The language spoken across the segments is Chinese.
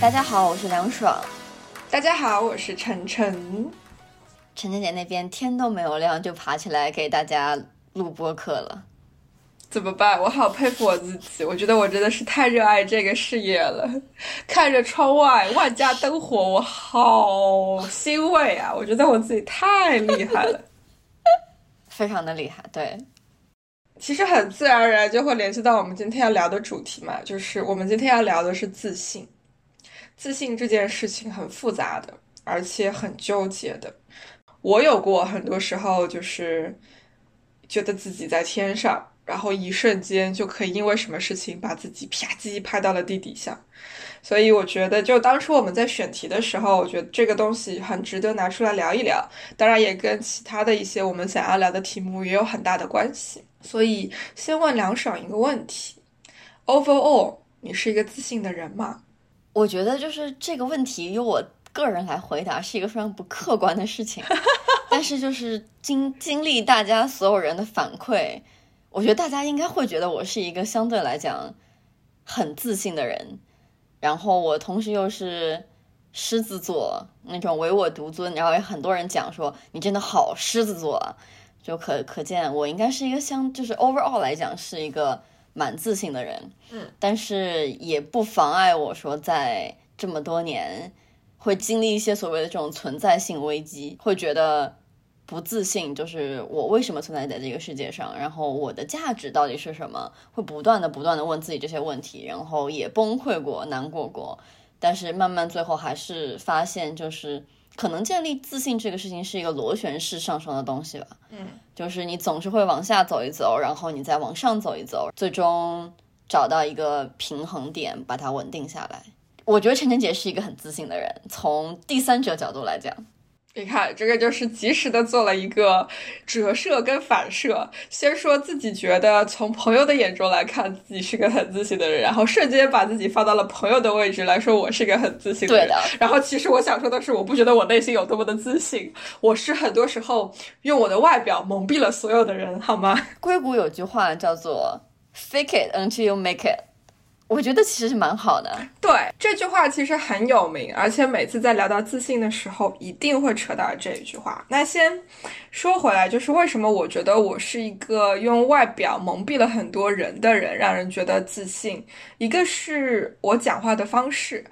大家好，我是梁爽。大家好，我是晨晨。晨晨姐那边天都没有亮就爬起来给大家录播课了，怎么办？我好佩服我自己，我觉得我真的是太热爱这个事业了。看着窗外万家灯火，我好欣慰啊！我觉得我自己太厉害了，非常的厉害。对，其实很自然而然就会联系到我们今天要聊的主题嘛，就是我们今天要聊的是自信。自信这件事情很复杂的，而且很纠结的。我有过很多时候，就是觉得自己在天上，然后一瞬间就可以因为什么事情把自己啪叽拍到了地底下。所以我觉得，就当初我们在选题的时候，我觉得这个东西很值得拿出来聊一聊。当然，也跟其他的一些我们想要聊的题目也有很大的关系。所以，先问梁爽一个问题：Overall，你是一个自信的人吗？我觉得就是这个问题由我个人来回答是一个非常不客观的事情，但是就是经经历大家所有人的反馈，我觉得大家应该会觉得我是一个相对来讲很自信的人，然后我同时又是狮子座那种唯我独尊，然后有很多人讲说你真的好狮子座，啊，就可可见我应该是一个相就是 overall 来讲是一个。蛮自信的人，嗯，但是也不妨碍我说，在这么多年会经历一些所谓的这种存在性危机，会觉得不自信，就是我为什么存在在这个世界上，然后我的价值到底是什么，会不断的不断的问自己这些问题，然后也崩溃过、难过过，但是慢慢最后还是发现，就是可能建立自信这个事情是一个螺旋式上升的东西吧，嗯。就是你总是会往下走一走，然后你再往上走一走，最终找到一个平衡点，把它稳定下来。我觉得晨晨姐是一个很自信的人，从第三者角度来讲。你看，这个就是及时的做了一个折射跟反射。先说自己觉得从朋友的眼中来看自己是个很自信的人，然后瞬间把自己放到了朋友的位置来说我是个很自信的人。对的。然后其实我想说的是，我不觉得我内心有多么的自信，我是很多时候用我的外表蒙蔽了所有的人，好吗？硅谷有句话叫做 “fake it until you make it”。我觉得其实是蛮好的。对这句话其实很有名，而且每次在聊到自信的时候，一定会扯到这一句话。那先说回来，就是为什么我觉得我是一个用外表蒙蔽了很多人的人，让人觉得自信。一个是我讲话的方式。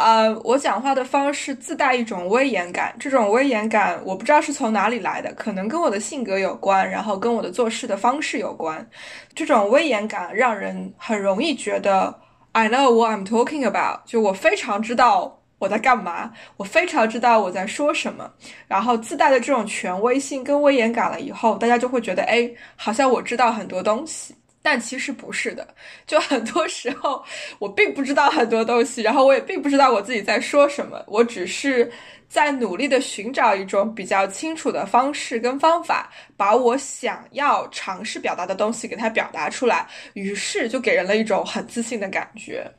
呃，我讲话的方式自带一种威严感，这种威严感我不知道是从哪里来的，可能跟我的性格有关，然后跟我的做事的方式有关。这种威严感让人很容易觉得 I know what I'm talking about，就我非常知道我在干嘛，我非常知道我在说什么。然后自带的这种权威性跟威严感了以后，大家就会觉得，哎，好像我知道很多东西。但其实不是的，就很多时候我并不知道很多东西，然后我也并不知道我自己在说什么，我只是在努力的寻找一种比较清楚的方式跟方法，把我想要尝试表达的东西给它表达出来，于是就给人了一种很自信的感觉。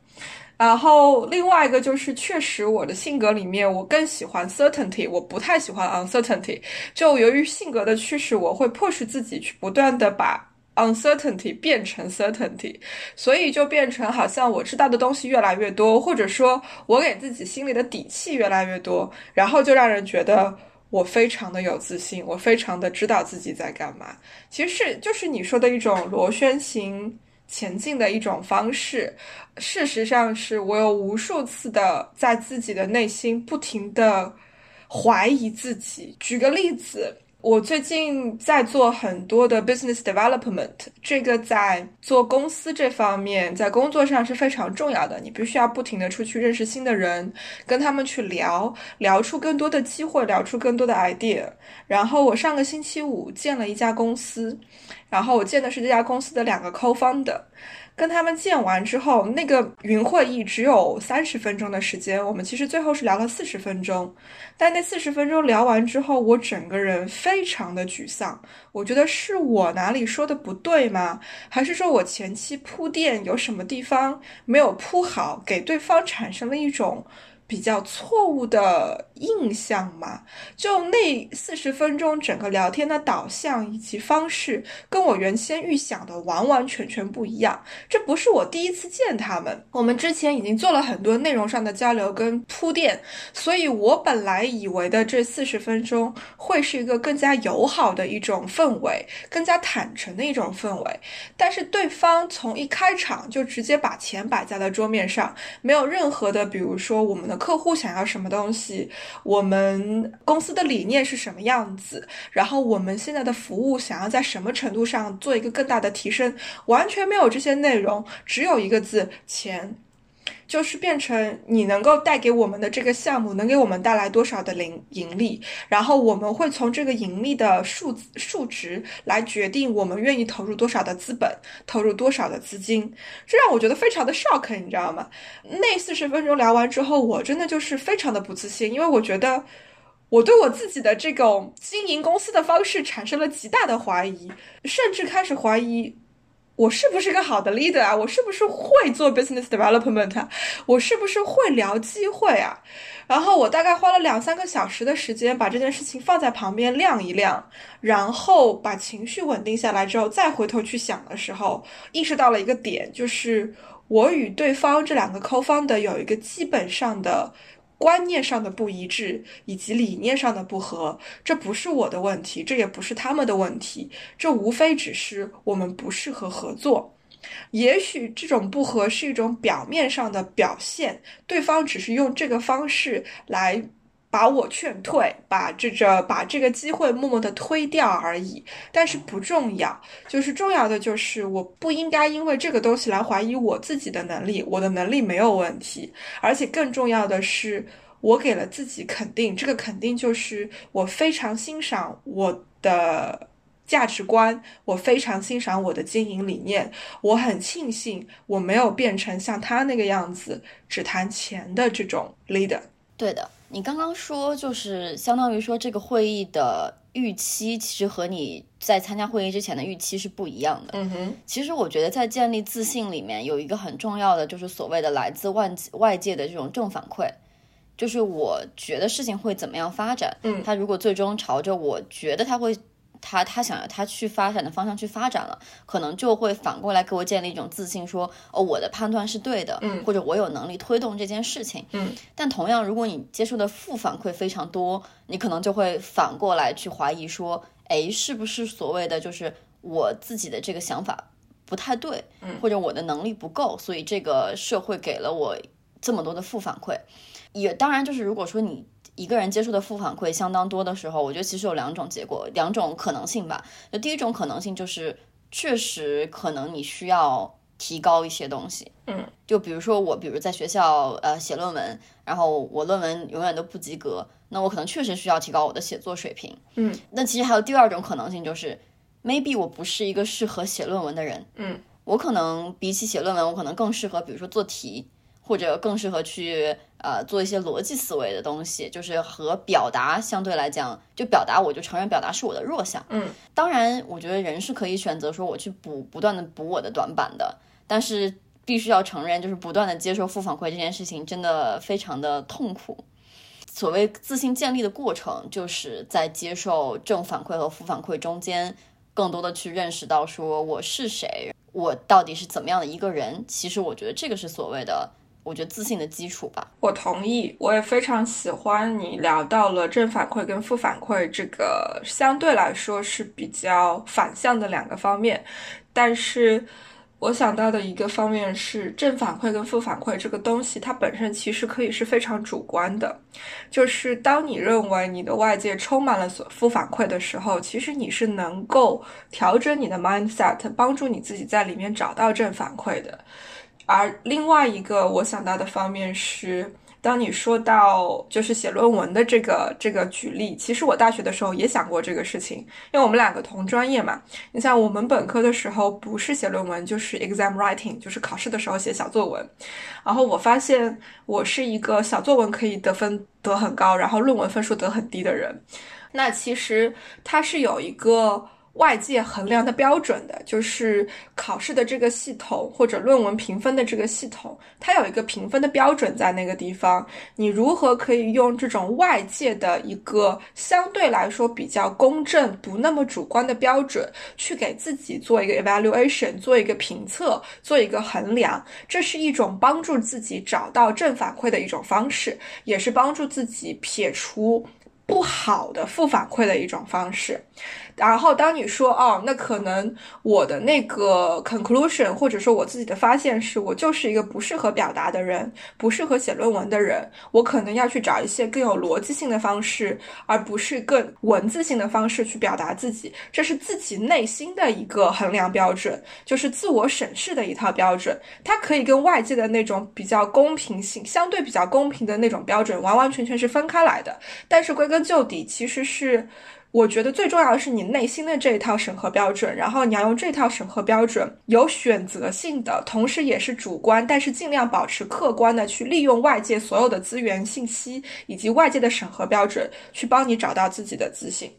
然后另外一个就是，确实我的性格里面，我更喜欢 certainty，我不太喜欢 uncertainty。就由于性格的驱使，我会迫使自己去不断的把。Uncertainty 变成 certainty，所以就变成好像我知道的东西越来越多，或者说我给自己心里的底气越来越多，然后就让人觉得我非常的有自信，我非常的知道自己在干嘛。其实是就是你说的一种螺旋形前进的一种方式。事实上是我有无数次的在自己的内心不停的怀疑自己。举个例子。我最近在做很多的 business development，这个在做公司这方面，在工作上是非常重要的。你必须要不停的出去认识新的人，跟他们去聊，聊出更多的机会，聊出更多的 idea。然后我上个星期五见了一家公司，然后我见的是这家公司的两个 co-founder。跟他们见完之后，那个云会议只有三十分钟的时间，我们其实最后是聊了四十分钟。但那四十分钟聊完之后，我整个人非常的沮丧。我觉得是我哪里说的不对吗？还是说我前期铺垫有什么地方没有铺好，给对方产生了一种。比较错误的印象嘛，就那四十分钟整个聊天的导向以及方式，跟我原先预想的完完全全不一样。这不是我第一次见他们，我们之前已经做了很多内容上的交流跟铺垫，所以我本来以为的这四十分钟会是一个更加友好的一种氛围，更加坦诚的一种氛围。但是对方从一开场就直接把钱摆在了桌面上，没有任何的，比如说我们的。客户想要什么东西，我们公司的理念是什么样子，然后我们现在的服务想要在什么程度上做一个更大的提升，完全没有这些内容，只有一个字：钱。就是变成你能够带给我们的这个项目能给我们带来多少的盈盈利，然后我们会从这个盈利的数数值来决定我们愿意投入多少的资本，投入多少的资金，这让我觉得非常的 shock，你知道吗？那四十分钟聊完之后，我真的就是非常的不自信，因为我觉得我对我自己的这种经营公司的方式产生了极大的怀疑，甚至开始怀疑。我是不是个好的 leader 啊？我是不是会做 business development？啊我是不是会聊机会啊？然后我大概花了两三个小时的时间，把这件事情放在旁边晾一晾，然后把情绪稳定下来之后，再回头去想的时候，意识到了一个点，就是我与对方这两个 co-founder 有一个基本上的。观念上的不一致，以及理念上的不合，这不是我的问题，这也不是他们的问题，这无非只是我们不适合合作。也许这种不合是一种表面上的表现，对方只是用这个方式来。把我劝退，把这这把这个机会默默的推掉而已，但是不重要。就是重要的就是，我不应该因为这个东西来怀疑我自己的能力，我的能力没有问题。而且更重要的是，我给了自己肯定，这个肯定就是我非常欣赏我的价值观，我非常欣赏我的经营理念，我很庆幸我没有变成像他那个样子只谈钱的这种 leader。对的。你刚刚说，就是相当于说，这个会议的预期其实和你在参加会议之前的预期是不一样的。嗯哼，其实我觉得在建立自信里面有一个很重要的，就是所谓的来自外外界的这种正反馈，就是我觉得事情会怎么样发展。嗯，他如果最终朝着我觉得他会。他他想要他去发展的方向去发展了，可能就会反过来给我建立一种自信，说哦我的判断是对的，嗯，或者我有能力推动这件事情，嗯。但同样，如果你接受的负反馈非常多，你可能就会反过来去怀疑说，哎，是不是所谓的就是我自己的这个想法不太对，嗯，或者我的能力不够，所以这个社会给了我这么多的负反馈。也当然就是如果说你。一个人接触的负反馈相当多的时候，我觉得其实有两种结果，两种可能性吧。就第一种可能性就是，确实可能你需要提高一些东西。嗯，就比如说我，比如在学校呃写论文，然后我论文永远都不及格，那我可能确实需要提高我的写作水平。嗯，那其实还有第二种可能性就是 maybe 我不是一个适合写论文的人。嗯，我可能比起写论文，我可能更适合，比如说做题。或者更适合去呃做一些逻辑思维的东西，就是和表达相对来讲，就表达我就承认表达是我的弱项。嗯，当然，我觉得人是可以选择说我去补不断的补我的短板的，但是必须要承认，就是不断的接受负反馈这件事情真的非常的痛苦。所谓自信建立的过程，就是在接受正反馈和负反馈中间，更多的去认识到说我是谁，我到底是怎么样的一个人。其实我觉得这个是所谓的。我觉得自信的基础吧，我同意，我也非常喜欢你聊到了正反馈跟负反馈这个相对来说是比较反向的两个方面，但是我想到的一个方面是正反馈跟负反馈这个东西，它本身其实可以是非常主观的，就是当你认为你的外界充满了负反馈的时候，其实你是能够调整你的 mindset，帮助你自己在里面找到正反馈的。而另外一个我想到的方面是，当你说到就是写论文的这个这个举例，其实我大学的时候也想过这个事情，因为我们两个同专业嘛。你像我们本科的时候，不是写论文就是 exam writing，就是考试的时候写小作文。然后我发现我是一个小作文可以得分得很高，然后论文分数得很低的人。那其实它是有一个。外界衡量的标准的，就是考试的这个系统或者论文评分的这个系统，它有一个评分的标准在那个地方。你如何可以用这种外界的一个相对来说比较公正、不那么主观的标准，去给自己做一个 evaluation，做一个评测，做一个衡量？这是一种帮助自己找到正反馈的一种方式，也是帮助自己撇除不好的负反馈的一种方式。然后，当你说哦，那可能我的那个 conclusion，或者说我自己的发现是，我就是一个不适合表达的人，不适合写论文的人，我可能要去找一些更有逻辑性的方式，而不是更文字性的方式去表达自己。这是自己内心的一个衡量标准，就是自我审视的一套标准。它可以跟外界的那种比较公平性、相对比较公平的那种标准完完全全是分开来的。但是归根究底，其实是。我觉得最重要的是你内心的这一套审核标准，然后你要用这套审核标准有选择性的，同时也是主观，但是尽量保持客观的去利用外界所有的资源、信息以及外界的审核标准，去帮你找到自己的自信。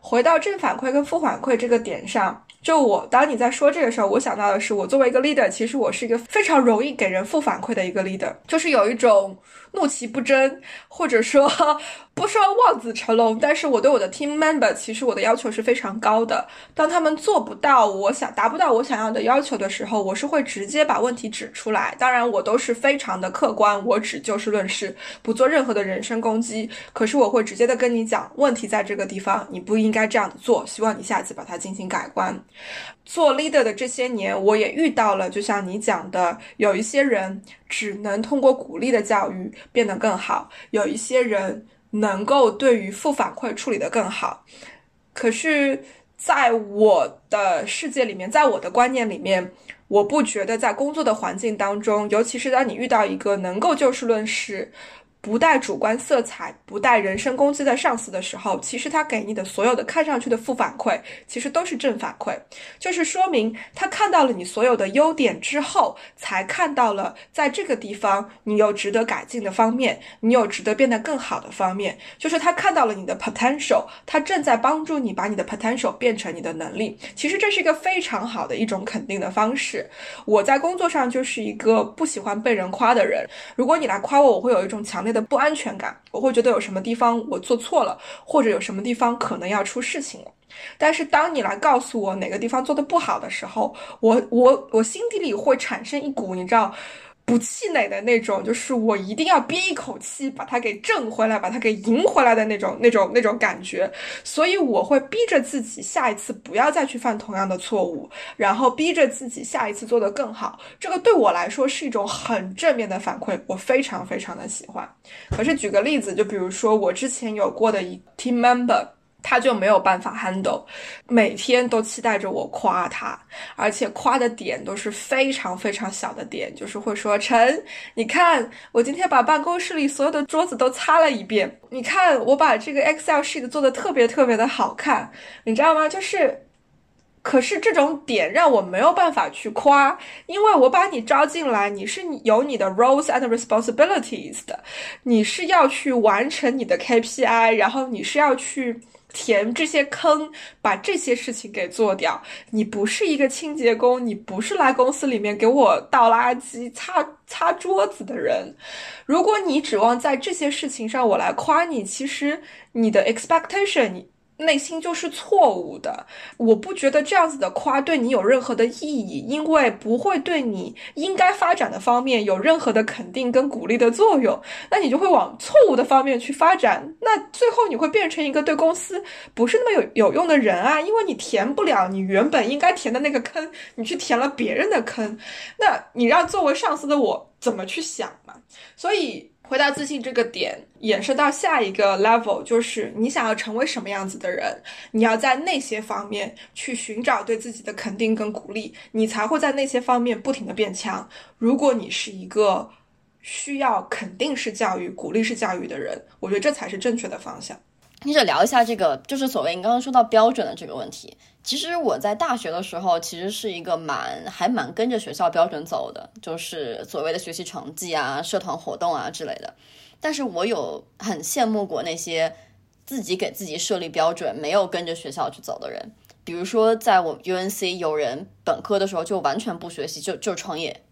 回到正反馈跟负反馈这个点上，就我当你在说这个时候，我想到的是，我作为一个 leader，其实我是一个非常容易给人负反馈的一个 leader，就是有一种。怒其不争，或者说不说望子成龙，但是我对我的 team member 其实我的要求是非常高的。当他们做不到我想达不到我想要的要求的时候，我是会直接把问题指出来。当然，我都是非常的客观，我只就事论事，不做任何的人身攻击。可是我会直接的跟你讲，问题在这个地方，你不应该这样做，希望你下次把它进行改观。做 leader 的这些年，我也遇到了，就像你讲的，有一些人只能通过鼓励的教育变得更好，有一些人能够对于负反馈处理得更好。可是，在我的世界里面，在我的观念里面，我不觉得在工作的环境当中，尤其是当你遇到一个能够就事论事。不带主观色彩、不带人身攻击的上司的时候，其实他给你的所有的看上去的负反馈，其实都是正反馈，就是说明他看到了你所有的优点之后，才看到了在这个地方你有值得改进的方面，你有值得变得更好的方面，就是他看到了你的 potential，他正在帮助你把你的 potential 变成你的能力。其实这是一个非常好的一种肯定的方式。我在工作上就是一个不喜欢被人夸的人，如果你来夸我，我会有一种强烈。的不安全感，我会觉得有什么地方我做错了，或者有什么地方可能要出事情了。但是当你来告诉我哪个地方做的不好的时候，我我我心底里会产生一股你知道。不气馁的那种，就是我一定要憋一口气把它给挣回来，把它给赢回来的那种、那种、那种感觉。所以我会逼着自己下一次不要再去犯同样的错误，然后逼着自己下一次做得更好。这个对我来说是一种很正面的反馈，我非常非常的喜欢。可是举个例子，就比如说我之前有过的一 team member。他就没有办法 handle，每天都期待着我夸他，而且夸的点都是非常非常小的点，就是会说陈，你看我今天把办公室里所有的桌子都擦了一遍，你看我把这个 Excel sheet 做的特别特别的好看，你知道吗？就是，可是这种点让我没有办法去夸，因为我把你招进来，你是有你的 roles and responsibilities 的，你是要去完成你的 KPI，然后你是要去。填这些坑，把这些事情给做掉。你不是一个清洁工，你不是来公司里面给我倒垃圾、擦擦桌子的人。如果你指望在这些事情上我来夸你，其实你的 expectation。内心就是错误的，我不觉得这样子的夸对你有任何的意义，因为不会对你应该发展的方面有任何的肯定跟鼓励的作用，那你就会往错误的方面去发展，那最后你会变成一个对公司不是那么有有用的人啊，因为你填不了你原本应该填的那个坑，你去填了别人的坑，那你让作为上司的我怎么去想嘛？所以。回到自信这个点，延伸到下一个 level，就是你想要成为什么样子的人，你要在那些方面去寻找对自己的肯定跟鼓励，你才会在那些方面不停的变强。如果你是一个需要肯定式教育、鼓励式教育的人，我觉得这才是正确的方向。接着聊一下这个，就是所谓你刚刚说到标准的这个问题。其实我在大学的时候，其实是一个蛮还蛮跟着学校标准走的，就是所谓的学习成绩啊、社团活动啊之类的。但是我有很羡慕过那些自己给自己设立标准、没有跟着学校去走的人。比如说，在我 UNC 有人本科的时候就完全不学习，就就创业，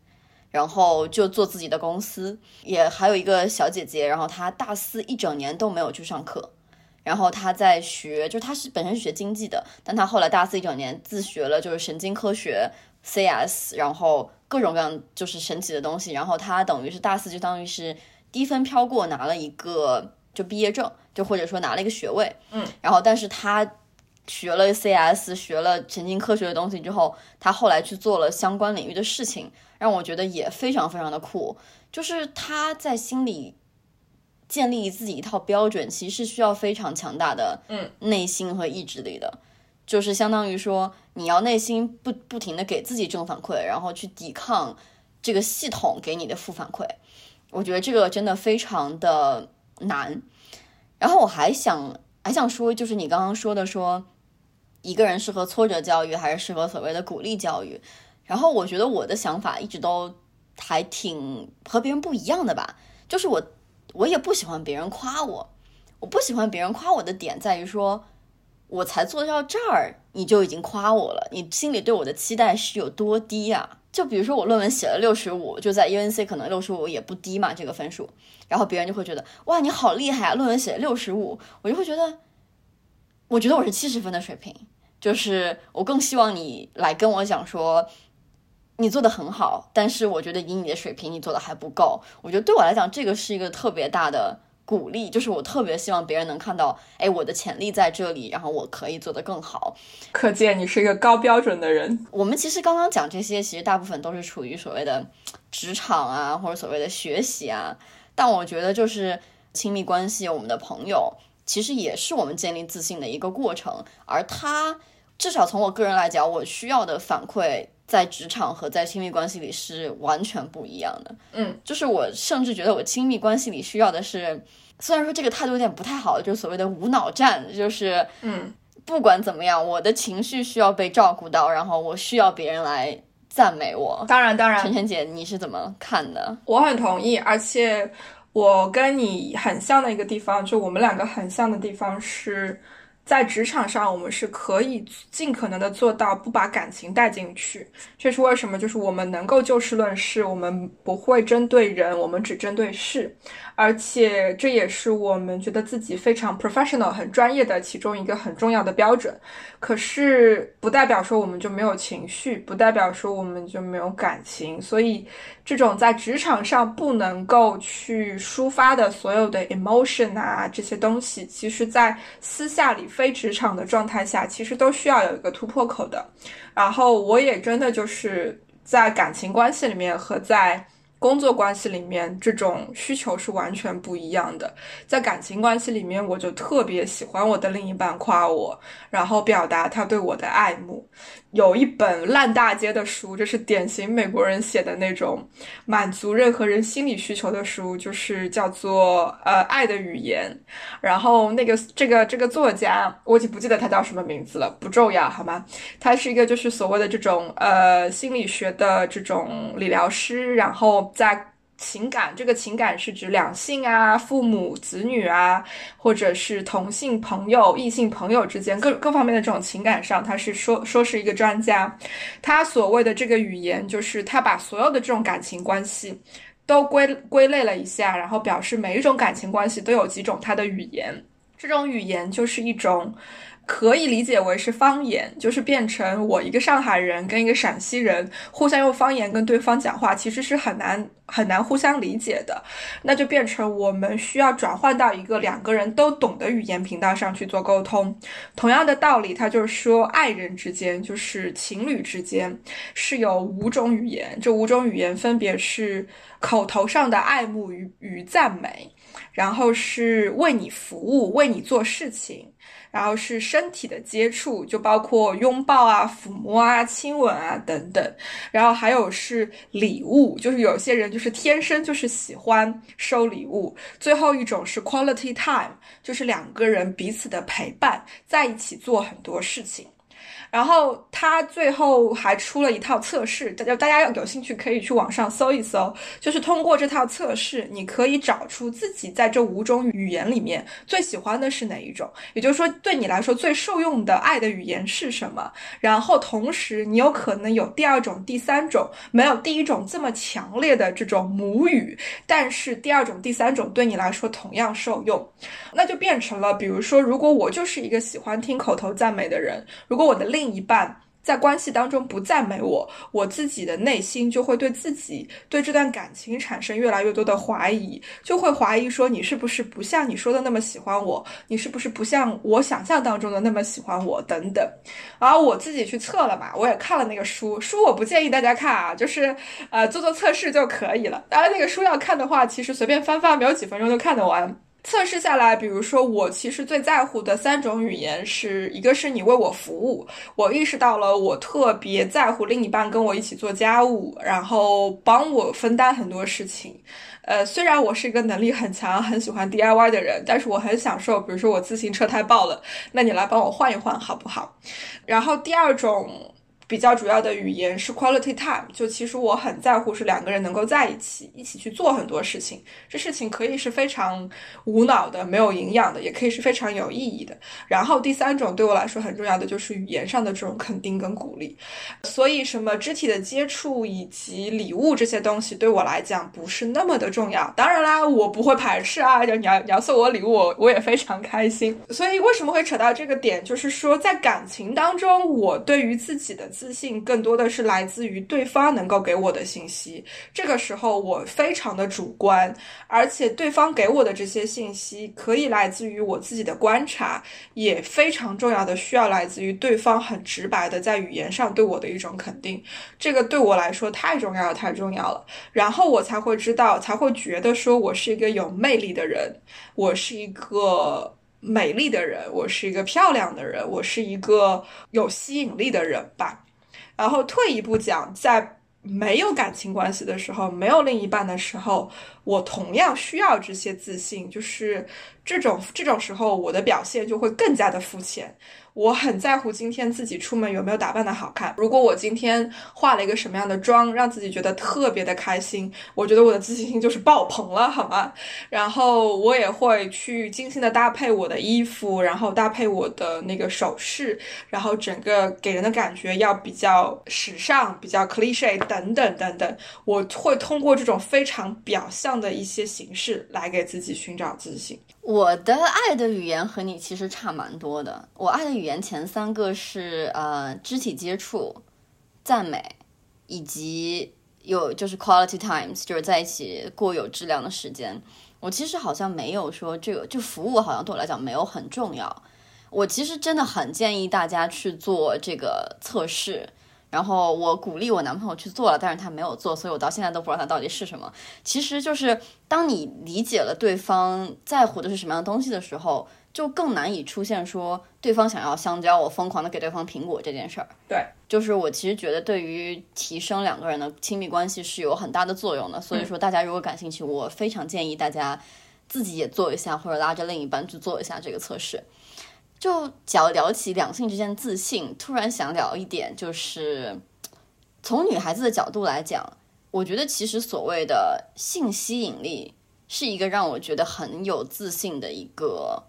然后就做自己的公司。也还有一个小姐姐，然后她大四一整年都没有去上课。然后他在学，就是他是本身是学经济的，但他后来大四一整年自学了，就是神经科学、CS，然后各种各样就是神奇的东西。然后他等于是大四就当于是低分飘过，拿了一个就毕业证，就或者说拿了一个学位。嗯。然后，但是他学了 CS，学了神经科学的东西之后，他后来去做了相关领域的事情，让我觉得也非常非常的酷。就是他在心里。建立自己一套标准，其实是需要非常强大的嗯内心和意志力的，就是相当于说你要内心不不停的给自己正反馈，然后去抵抗这个系统给你的负反馈。我觉得这个真的非常的难。然后我还想还想说，就是你刚刚说的说一个人适合挫折教育还是适合所谓的鼓励教育，然后我觉得我的想法一直都还挺和别人不一样的吧，就是我。我也不喜欢别人夸我，我不喜欢别人夸我的点在于说，我才做到这儿，你就已经夸我了，你心里对我的期待是有多低呀？就比如说我论文写了六十五，就在 UNC 可能六十五也不低嘛，这个分数，然后别人就会觉得哇你好厉害啊，论文写了六十五，我就会觉得，我觉得我是七十分的水平，就是我更希望你来跟我讲说。你做的很好，但是我觉得以你的水平，你做的还不够。我觉得对我来讲，这个是一个特别大的鼓励，就是我特别希望别人能看到，哎，我的潜力在这里，然后我可以做得更好。可见你是一个高标准的人。我们其实刚刚讲这些，其实大部分都是处于所谓的职场啊，或者所谓的学习啊。但我觉得，就是亲密关系，我们的朋友，其实也是我们建立自信的一个过程。而他，至少从我个人来讲，我需要的反馈。在职场和在亲密关系里是完全不一样的。嗯，就是我甚至觉得我亲密关系里需要的是，虽然说这个态度有点不太好，就是所谓的无脑战，就是嗯，不管怎么样，我的情绪需要被照顾到，然后我需要别人来赞美我。当然，当然，晨晨姐，你是怎么看的？我很同意，而且我跟你很像的一个地方，就我们两个很像的地方是。在职场上，我们是可以尽可能的做到不把感情带进去。这是为什么？就是我们能够就事论事，我们不会针对人，我们只针对事。而且这也是我们觉得自己非常 professional、很专业的其中一个很重要的标准。可是不代表说我们就没有情绪，不代表说我们就没有感情。所以，这种在职场上不能够去抒发的所有的 emotion 啊这些东西，其实在私下里、非职场的状态下，其实都需要有一个突破口的。然后，我也真的就是在感情关系里面和在。工作关系里面，这种需求是完全不一样的。在感情关系里面，我就特别喜欢我的另一半夸我，然后表达他对我的爱慕。有一本烂大街的书，这是典型美国人写的那种满足任何人心理需求的书，就是叫做呃《爱的语言》。然后那个这个这个作家，我已经不记得他叫什么名字了，不重要，好吗？他是一个就是所谓的这种呃心理学的这种理疗师，然后在。情感，这个情感是指两性啊、父母、子女啊，或者是同性朋友、异性朋友之间各各方面的这种情感上，他是说说是一个专家。他所谓的这个语言，就是他把所有的这种感情关系都归归类了一下，然后表示每一种感情关系都有几种他的语言。这种语言就是一种。可以理解为是方言，就是变成我一个上海人跟一个陕西人互相用方言跟对方讲话，其实是很难很难互相理解的。那就变成我们需要转换到一个两个人都懂的语言频道上去做沟通。同样的道理，他就是说，爱人之间，就是情侣之间，是有五种语言。这五种语言分别是口头上的爱慕与与赞美，然后是为你服务，为你做事情。然后是身体的接触，就包括拥抱啊、抚摸啊、亲吻啊等等。然后还有是礼物，就是有些人就是天生就是喜欢收礼物。最后一种是 quality time，就是两个人彼此的陪伴，在一起做很多事情。然后他最后还出了一套测试，大家大家要有兴趣可以去网上搜一搜。就是通过这套测试，你可以找出自己在这五种语言里面最喜欢的是哪一种，也就是说对你来说最受用的爱的语言是什么。然后同时你有可能有第二种、第三种，没有第一种这么强烈的这种母语，但是第二种、第三种对你来说同样受用。那就变成了，比如说，如果我就是一个喜欢听口头赞美的人，如果我的另一半在关系当中不赞美我，我自己的内心就会对自己对这段感情产生越来越多的怀疑，就会怀疑说你是不是不像你说的那么喜欢我，你是不是不像我想象当中的那么喜欢我等等。然后我自己去测了嘛，我也看了那个书，书我不建议大家看啊，就是呃做做测试就可以了。当然那个书要看的话，其实随便翻翻，没有几分钟就看得完。测试下来，比如说我其实最在乎的三种语言是一个是你为我服务，我意识到了我特别在乎另一半跟我一起做家务，然后帮我分担很多事情。呃，虽然我是一个能力很强、很喜欢 DIY 的人，但是我很享受，比如说我自行车胎爆了，那你来帮我换一换好不好？然后第二种。比较主要的语言是 quality time，就其实我很在乎是两个人能够在一起，一起去做很多事情。这事情可以是非常无脑的、没有营养的，也可以是非常有意义的。然后第三种对我来说很重要的就是语言上的这种肯定跟鼓励。所以什么肢体的接触以及礼物这些东西对我来讲不是那么的重要。当然啦，我不会排斥啊，就你要你要送我礼物，我我也非常开心。所以为什么会扯到这个点，就是说在感情当中，我对于自己的。自信更多的是来自于对方能够给我的信息，这个时候我非常的主观，而且对方给我的这些信息可以来自于我自己的观察，也非常重要的需要来自于对方很直白的在语言上对我的一种肯定，这个对我来说太重要了，太重要了，然后我才会知道，才会觉得说我是一个有魅力的人，我是一个。美丽的人，我是一个漂亮的人，我是一个有吸引力的人吧。然后退一步讲，在没有感情关系的时候，没有另一半的时候，我同样需要这些自信。就是这种这种时候，我的表现就会更加的肤浅。我很在乎今天自己出门有没有打扮的好看。如果我今天化了一个什么样的妆，让自己觉得特别的开心，我觉得我的自信心就是爆棚了，好吗？然后我也会去精心的搭配我的衣服，然后搭配我的那个首饰，然后整个给人的感觉要比较时尚，比较 cliche 等等等等。我会通过这种非常表象这样的一些形式来给自己寻找自信。我的爱的语言和你其实差蛮多的。我爱的语言前三个是呃肢体接触、赞美，以及有就是 quality times，就是在一起过有质量的时间。我其实好像没有说这个，就服务好像对我来讲没有很重要。我其实真的很建议大家去做这个测试。然后我鼓励我男朋友去做了，但是他没有做，所以我到现在都不知道他到底是什么。其实就是当你理解了对方在乎的是什么样的东西的时候，就更难以出现说对方想要香蕉，我疯狂的给对方苹果这件事儿。对，就是我其实觉得对于提升两个人的亲密关系是有很大的作用的。所以说大家如果感兴趣，我非常建议大家自己也做一下，或者拉着另一半去做一下这个测试。就聊聊起两性之间自信，突然想聊一点，就是从女孩子的角度来讲，我觉得其实所谓的性吸引力是一个让我觉得很有自信的一个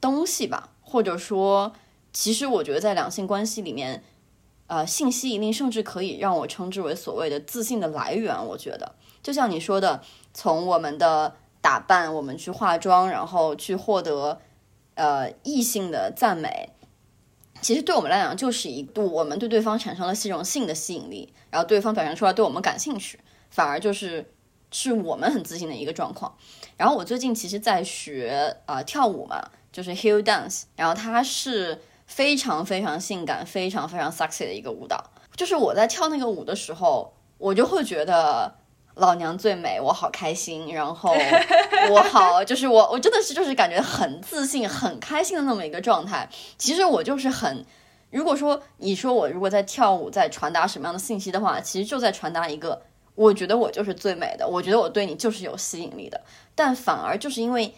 东西吧，或者说，其实我觉得在两性关系里面，呃，性吸引力甚至可以让我称之为所谓的自信的来源。我觉得，就像你说的，从我们的打扮，我们去化妆，然后去获得。呃，异性的赞美，其实对我们来讲就是一度我们对对方产生了一种性的吸引力，然后对方表现出来对我们感兴趣，反而就是是我们很自信的一个状况。然后我最近其实在学啊跳舞嘛，就是 heel dance，然后它是非常非常性感、非常非常 sexy 的一个舞蹈。就是我在跳那个舞的时候，我就会觉得老娘最美，我好开心，然后 我好，就是我，我真的是就是感觉很自信、很开心的那么一个状态。其实我就是很，如果说你说我如果在跳舞，在传达什么样的信息的话，其实就在传达一个，我觉得我就是最美的，我觉得我对你就是有吸引力的。但反而就是因为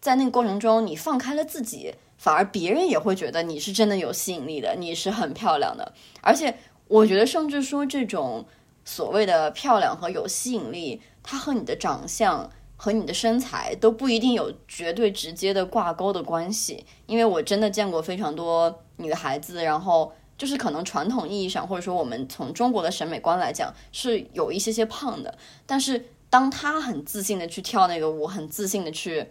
在那个过程中，你放开了自己，反而别人也会觉得你是真的有吸引力的，你是很漂亮的。而且我觉得，甚至说这种。所谓的漂亮和有吸引力，它和你的长相和你的身材都不一定有绝对直接的挂钩的关系。因为我真的见过非常多女孩子，然后就是可能传统意义上，或者说我们从中国的审美观来讲，是有一些些胖的。但是当她很自信的去跳那个舞，很自信的去。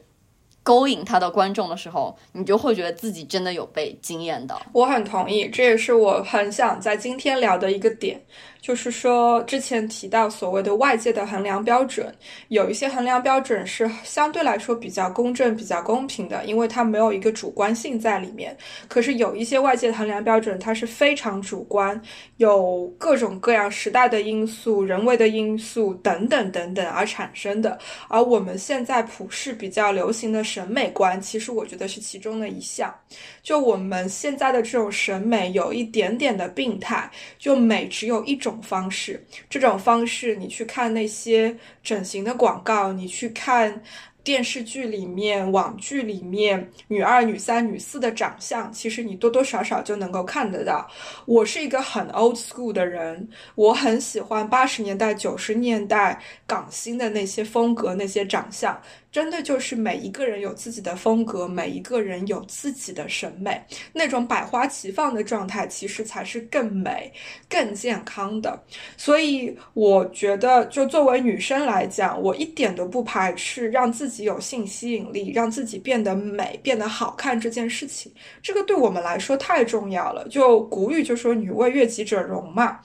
勾引他的观众的时候，你就会觉得自己真的有被惊艳到。我很同意，这也是我很想在今天聊的一个点，就是说之前提到所谓的外界的衡量标准，有一些衡量标准是相对来说比较公正、比较公平的，因为它没有一个主观性在里面。可是有一些外界的衡量标准，它是非常主观，有各种各样时代的因素、人为的因素等等等等而产生的。而我们现在普世比较流行的。审美观其实我觉得是其中的一项，就我们现在的这种审美有一点点的病态，就美只有一种方式，这种方式你去看那些整形的广告，你去看。电视剧里面、网剧里面，女二、女三、女四的长相，其实你多多少少就能够看得到。我是一个很 old school 的人，我很喜欢八十年代、九十年代港星的那些风格、那些长相，真的就是每一个人有自己的风格，每一个人有自己的审美，那种百花齐放的状态，其实才是更美、更健康的。所以我觉得，就作为女生来讲，我一点都不排斥让自己。有性吸引力，让自己变得美、变得好看这件事情，这个对我们来说太重要了。就古语就说“女为悦己者容”嘛。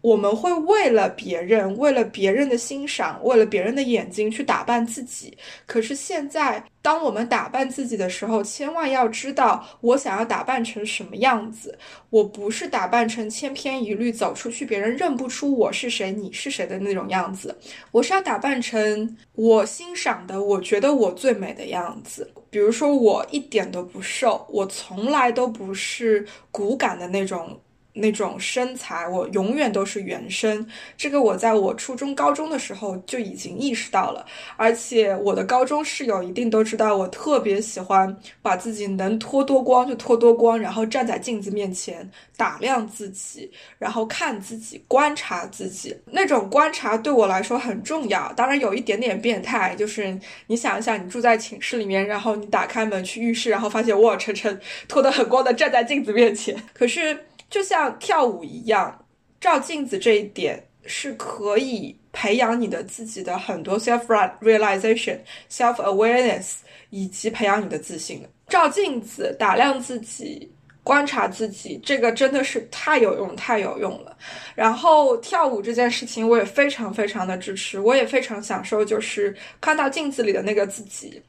我们会为了别人，为了别人的欣赏，为了别人的眼睛去打扮自己。可是现在，当我们打扮自己的时候，千万要知道，我想要打扮成什么样子。我不是打扮成千篇一律，走出去别人认不出我是谁，你是谁的那种样子。我是要打扮成我欣赏的，我觉得我最美的样子。比如说，我一点都不瘦，我从来都不是骨感的那种。那种身材，我永远都是原身。这个我在我初中、高中的时候就已经意识到了，而且我的高中室友一定都知道，我特别喜欢把自己能脱多光就脱多光，然后站在镜子面前打量自己，然后看自己、观察自己。那种观察对我来说很重要，当然有一点点变态，就是你想一想，你住在寝室里面，然后你打开门去浴室，然后发现哇，晨晨脱得很光的站在镜子面前，可是。就像跳舞一样，照镜子这一点是可以培养你的自己的很多 self realization、self awareness，以及培养你的自信的。照镜子、打量自己、观察自己，这个真的是太有用、太有用了。然后跳舞这件事情，我也非常非常的支持，我也非常享受，就是看到镜子里的那个自己。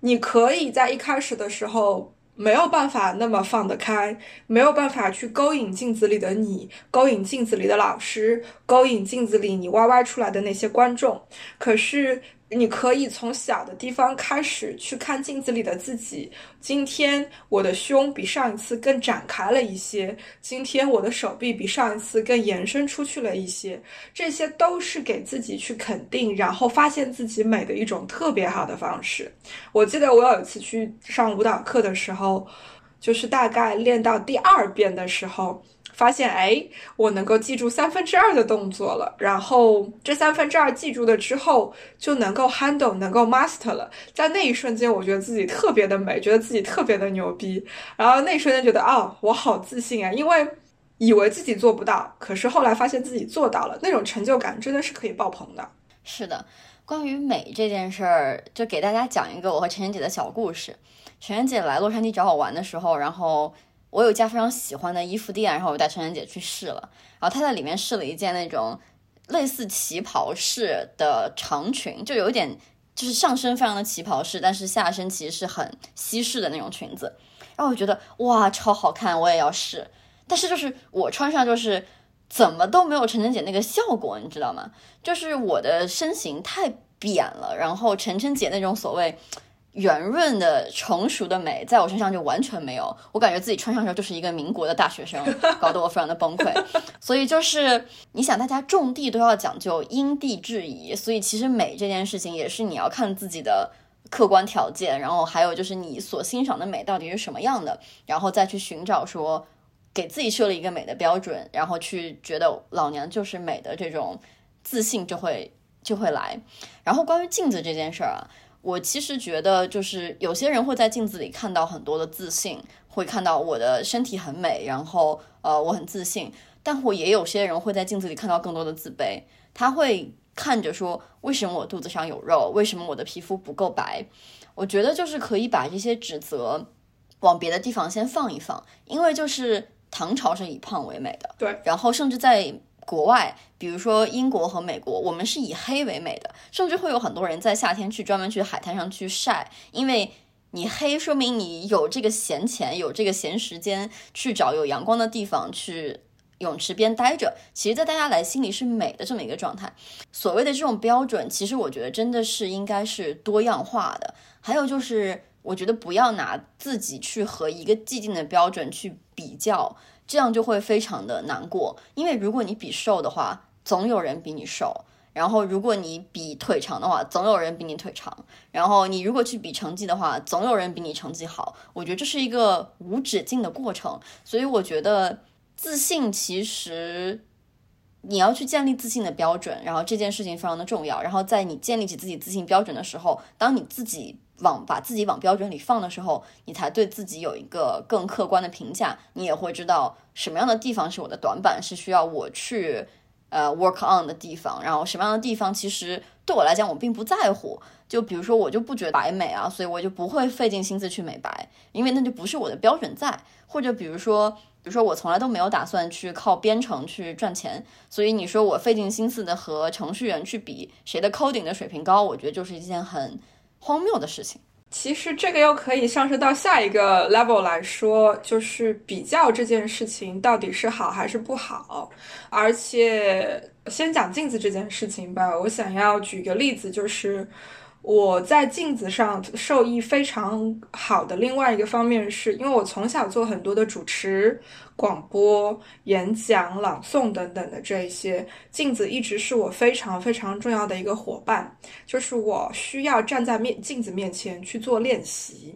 你可以在一开始的时候。没有办法那么放得开，没有办法去勾引镜子里的你，勾引镜子里的老师，勾引镜子里你歪歪出来的那些观众。可是。你可以从小的地方开始去看镜子里的自己。今天我的胸比上一次更展开了一些，今天我的手臂比上一次更延伸出去了一些，这些都是给自己去肯定，然后发现自己美的一种特别好的方式。我记得我有一次去上舞蹈课的时候，就是大概练到第二遍的时候。发现哎，我能够记住三分之二的动作了，然后这三分之二记住了之后，就能够 handle，能够 master 了。在那一瞬间，我觉得自己特别的美，觉得自己特别的牛逼。然后那一瞬间觉得哦，我好自信啊，因为以为自己做不到，可是后来发现自己做到了，那种成就感真的是可以爆棚的。是的，关于美这件事儿，就给大家讲一个我和晨晨姐的小故事。晨晨姐来洛杉矶找我玩的时候，然后。我有一家非常喜欢的衣服店，然后我带晨晨姐去试了，然后她在里面试了一件那种类似旗袍式的长裙，就有一点就是上身非常的旗袍式，但是下身其实是很西式的那种裙子，然后我觉得哇超好看，我也要试，但是就是我穿上就是怎么都没有晨晨姐那个效果，你知道吗？就是我的身形太扁了，然后晨晨姐那种所谓。圆润的成熟的美，在我身上就完全没有。我感觉自己穿上时候就是一个民国的大学生，搞得我非常的崩溃。所以就是你想，大家种地都要讲究因地制宜，所以其实美这件事情也是你要看自己的客观条件，然后还有就是你所欣赏的美到底是什么样的，然后再去寻找说给自己设了一个美的标准，然后去觉得老娘就是美的这种自信就会就会来。然后关于镜子这件事儿啊。我其实觉得，就是有些人会在镜子里看到很多的自信，会看到我的身体很美，然后呃我很自信。但我也有些人会在镜子里看到更多的自卑，他会看着说，为什么我肚子上有肉？为什么我的皮肤不够白？我觉得就是可以把这些指责往别的地方先放一放，因为就是唐朝是以胖为美的，对，然后甚至在。国外，比如说英国和美国，我们是以黑为美的，甚至会有很多人在夏天去专门去海滩上去晒，因为你黑说明你有这个闲钱，有这个闲时间去找有阳光的地方去泳池边待着。其实，在大家来心里是美的这么一个状态。所谓的这种标准，其实我觉得真的是应该是多样化的。还有就是，我觉得不要拿自己去和一个既定的标准去比较。这样就会非常的难过，因为如果你比瘦的话，总有人比你瘦；然后如果你比腿长的话，总有人比你腿长；然后你如果去比成绩的话，总有人比你成绩好。我觉得这是一个无止境的过程，所以我觉得自信其实你要去建立自信的标准，然后这件事情非常的重要。然后在你建立起自己自信标准的时候，当你自己。往把自己往标准里放的时候，你才对自己有一个更客观的评价。你也会知道什么样的地方是我的短板，是需要我去呃 work on 的地方。然后什么样的地方其实对我来讲我并不在乎。就比如说我就不觉得白美啊，所以我就不会费尽心思去美白，因为那就不是我的标准在。或者比如说，比如说我从来都没有打算去靠编程去赚钱，所以你说我费尽心思的和程序员去比谁的 coding 的水平高，我觉得就是一件很。荒谬的事情，其实这个又可以上升到下一个 level 来说，就是比较这件事情到底是好还是不好。而且先讲镜子这件事情吧，我想要举个例子，就是。我在镜子上受益非常好的另外一个方面，是因为我从小做很多的主持、广播、演讲、朗诵等等的这一些，镜子一直是我非常非常重要的一个伙伴，就是我需要站在面镜子面前去做练习。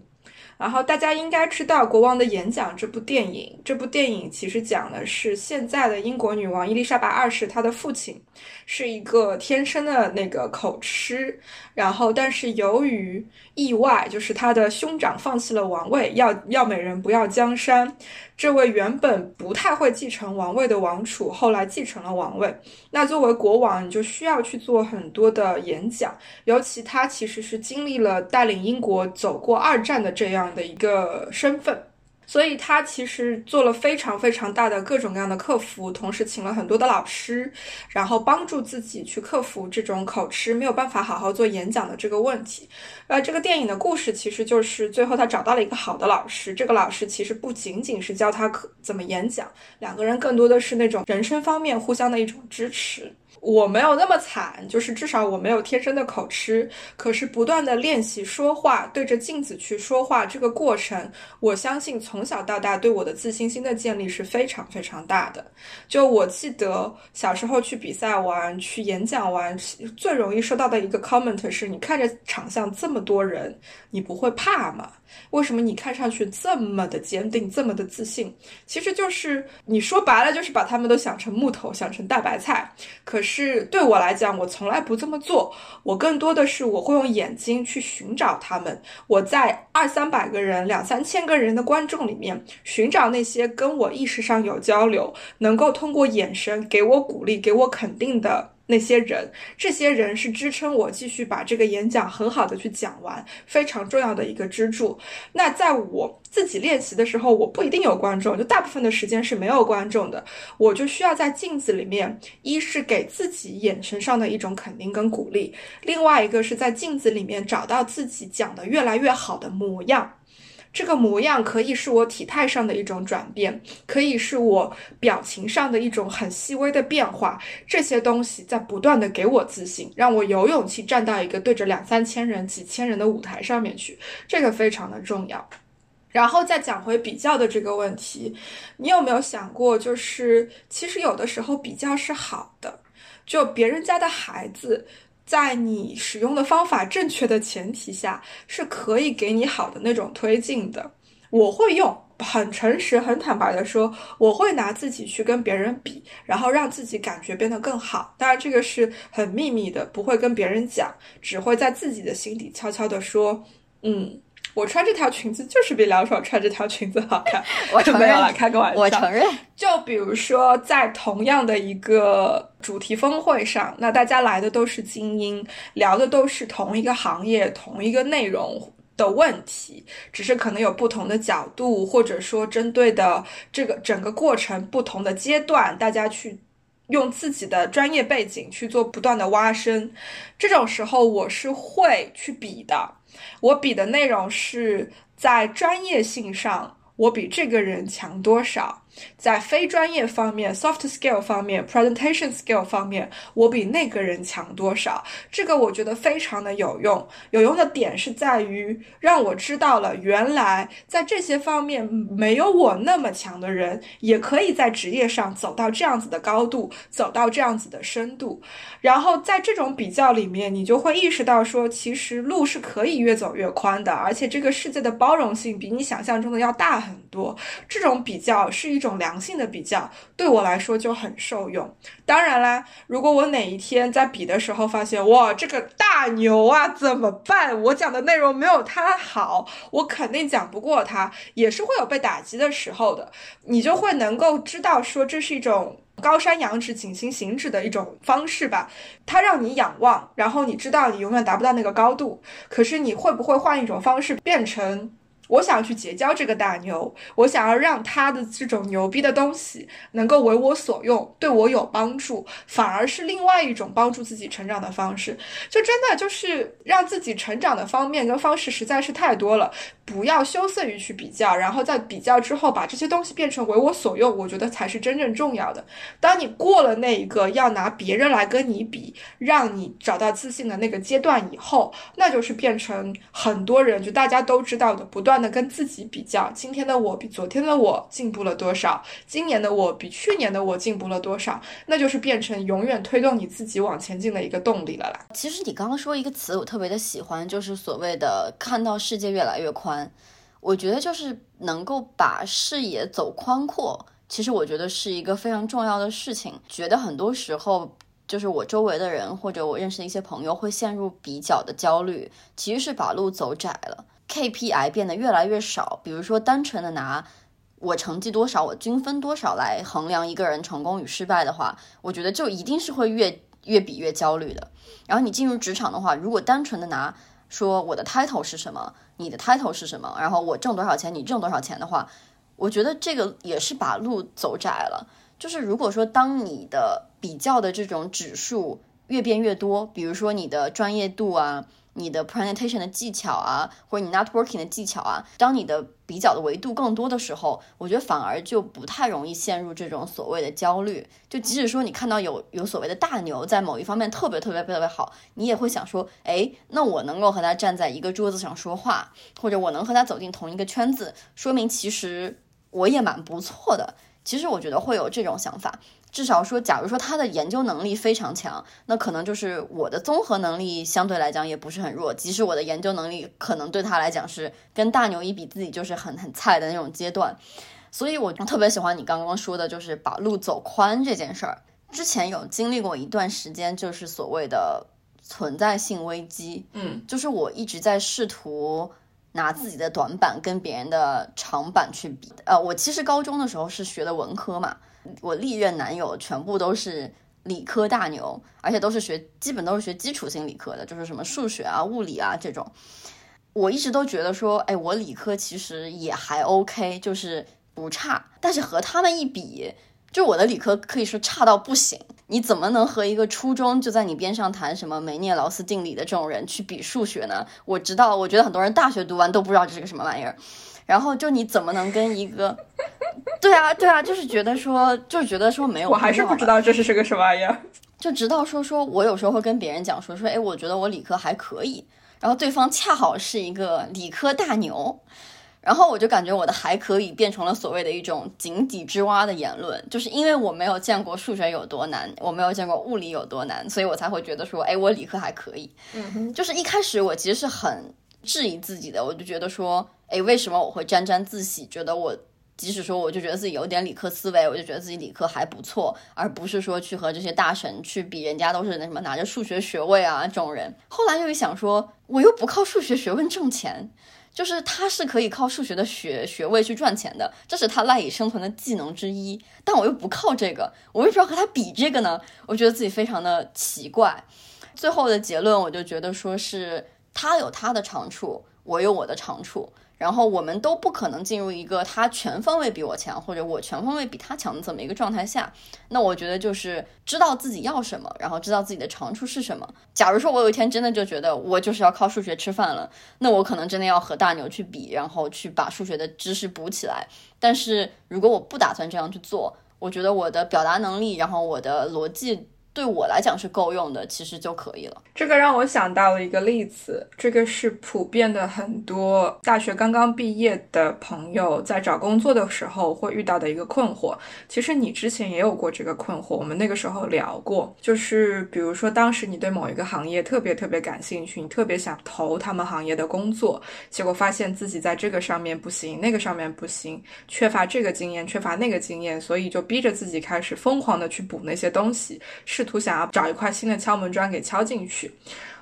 然后大家应该知道《国王的演讲》这部电影。这部电影其实讲的是现在的英国女王伊丽莎白二世，她的父亲是一个天生的那个口吃，然后但是由于意外，就是他的兄长放弃了王位，要要美人不要江山。这位原本不太会继承王位的王储，后来继承了王位。那作为国王，你就需要去做很多的演讲，尤其他其实是经历了带领英国走过二战的这样的一个身份。所以他其实做了非常非常大的各种各样的克服，同时请了很多的老师，然后帮助自己去克服这种口吃没有办法好好做演讲的这个问题。呃，这个电影的故事其实就是最后他找到了一个好的老师，这个老师其实不仅仅是教他可怎么演讲，两个人更多的是那种人生方面互相的一种支持。我没有那么惨，就是至少我没有天生的口吃。可是不断的练习说话，对着镜子去说话，这个过程，我相信从小到大对我的自信心的建立是非常非常大的。就我记得小时候去比赛完、去演讲完，最容易收到的一个 comment 是：你看着场上这么多人，你不会怕吗？为什么你看上去这么的坚定，这么的自信？其实就是你说白了，就是把他们都想成木头，想成大白菜。可是对我来讲，我从来不这么做。我更多的是我会用眼睛去寻找他们。我在二三百个人、两三千个人的观众里面，寻找那些跟我意识上有交流，能够通过眼神给我鼓励、给我肯定的。那些人，这些人是支撑我继续把这个演讲很好的去讲完，非常重要的一个支柱。那在我自己练习的时候，我不一定有观众，就大部分的时间是没有观众的，我就需要在镜子里面，一是给自己眼神上的一种肯定跟鼓励，另外一个是在镜子里面找到自己讲的越来越好的模样。这个模样可以是我体态上的一种转变，可以是我表情上的一种很细微的变化。这些东西在不断的给我自信，让我有勇气站到一个对着两三千人、几千人的舞台上面去，这个非常的重要。然后再讲回比较的这个问题，你有没有想过，就是其实有的时候比较是好的，就别人家的孩子。在你使用的方法正确的前提下，是可以给你好的那种推进的。我会用，很诚实、很坦白的说，我会拿自己去跟别人比，然后让自己感觉变得更好。当然，这个是很秘密的，不会跟别人讲，只会在自己的心底悄悄的说，嗯。我穿这条裙子就是比梁爽穿这条裙子好看。我承认了，开个玩笑。我承认。就比如说，在同样的一个主题峰会上，那大家来的都是精英，聊的都是同一个行业、同一个内容的问题，只是可能有不同的角度，或者说针对的这个整个过程不同的阶段，大家去用自己的专业背景去做不断的挖深。这种时候，我是会去比的。我比的内容是在专业性上，我比这个人强多少。在非专业方面，soft skill 方面，presentation skill 方面，我比那个人强多少？这个我觉得非常的有用。有用的点是在于让我知道了，原来在这些方面没有我那么强的人，也可以在职业上走到这样子的高度，走到这样子的深度。然后在这种比较里面，你就会意识到说，其实路是可以越走越宽的，而且这个世界的包容性比你想象中的要大很多。这种比较是一。种良性的比较对我来说就很受用。当然啦，如果我哪一天在比的时候发现哇，这个大牛啊，怎么办？我讲的内容没有他好，我肯定讲不过他，也是会有被打击的时候的。你就会能够知道说，这是一种高山仰止、景行行止的一种方式吧。它让你仰望，然后你知道你永远达不到那个高度，可是你会不会换一种方式变成？我想要去结交这个大牛，我想要让他的这种牛逼的东西能够为我所用，对我有帮助，反而是另外一种帮助自己成长的方式。就真的就是让自己成长的方面跟方式实在是太多了，不要羞涩于去比较，然后在比较之后把这些东西变成为我所用，我觉得才是真正重要的。当你过了那一个要拿别人来跟你比，让你找到自信的那个阶段以后，那就是变成很多人就大家都知道的不断。的跟自己比较，今天的我比昨天的我进步了多少？今年的我比去年的我进步了多少？那就是变成永远推动你自己往前进的一个动力了啦。其实你刚刚说一个词，我特别的喜欢，就是所谓的看到世界越来越宽。我觉得就是能够把视野走宽阔，其实我觉得是一个非常重要的事情。觉得很多时候，就是我周围的人或者我认识的一些朋友会陷入比较的焦虑，其实是把路走窄了。KPI 变得越来越少，比如说单纯的拿我成绩多少、我均分多少来衡量一个人成功与失败的话，我觉得就一定是会越越比越焦虑的。然后你进入职场的话，如果单纯的拿说我的 title 是什么，你的 title 是什么，然后我挣多少钱，你挣多少钱的话，我觉得这个也是把路走窄了。就是如果说当你的比较的这种指数越变越多，比如说你的专业度啊。你的 presentation 的技巧啊，或者你 networking 的技巧啊，当你的比较的维度更多的时候，我觉得反而就不太容易陷入这种所谓的焦虑。就即使说你看到有有所谓的大牛在某一方面特别特别特别好，你也会想说，哎，那我能够和他站在一个桌子上说话，或者我能和他走进同一个圈子，说明其实我也蛮不错的。其实我觉得会有这种想法。至少说，假如说他的研究能力非常强，那可能就是我的综合能力相对来讲也不是很弱。即使我的研究能力可能对他来讲是跟大牛一比，自己就是很很菜的那种阶段。所以我特别喜欢你刚刚说的，就是把路走宽这件事儿。之前有经历过一段时间，就是所谓的存在性危机。嗯，就是我一直在试图拿自己的短板跟别人的长板去比。呃，我其实高中的时候是学的文科嘛。我历任男友全部都是理科大牛，而且都是学，基本都是学基础性理科的，就是什么数学啊、物理啊这种。我一直都觉得说，哎，我理科其实也还 OK，就是不差。但是和他们一比，就我的理科可以说差到不行。你怎么能和一个初中就在你边上谈什么梅涅劳斯定理的这种人去比数学呢？我知道，我觉得很多人大学读完都不知道这是个什么玩意儿。然后就你怎么能跟一个，对啊对啊，就是觉得说，就是觉得说没有，我还是不知道这是是个什么玩意儿。就直到说说我有时候会跟别人讲说说，哎，我觉得我理科还可以，然后对方恰好是一个理科大牛。然后我就感觉我的还可以变成了所谓的一种井底之蛙的言论，就是因为我没有见过数学有多难，我没有见过物理有多难，所以我才会觉得说，哎，我理科还可以。嗯哼，就是一开始我其实是很质疑自己的，我就觉得说，哎，为什么我会沾沾自喜，觉得我即使说我就觉得自己有点理科思维，我就觉得自己理科还不错，而不是说去和这些大神去比，人家都是那什么拿着数学学位啊这种人。后来又一想说，我又不靠数学学问挣钱。就是他是可以靠数学的学学位去赚钱的，这是他赖以生存的技能之一。但我又不靠这个，我为什么要和他比这个呢？我觉得自己非常的奇怪。最后的结论，我就觉得说是他有他的长处，我有我的长处。然后我们都不可能进入一个他全方位比我强，或者我全方位比他强的这么一个状态下。那我觉得就是知道自己要什么，然后知道自己的长处是什么。假如说我有一天真的就觉得我就是要靠数学吃饭了，那我可能真的要和大牛去比，然后去把数学的知识补起来。但是如果我不打算这样去做，我觉得我的表达能力，然后我的逻辑。对我来讲是够用的，其实就可以了。这个让我想到了一个例子，这个是普遍的，很多大学刚刚毕业的朋友在找工作的时候会遇到的一个困惑。其实你之前也有过这个困惑，我们那个时候聊过，就是比如说当时你对某一个行业特别特别感兴趣，你特别想投他们行业的工作，结果发现自己在这个上面不行，那个上面不行，缺乏这个经验，缺乏那个经验，所以就逼着自己开始疯狂的去补那些东西，是。图想要找一块新的敲门砖给敲进去，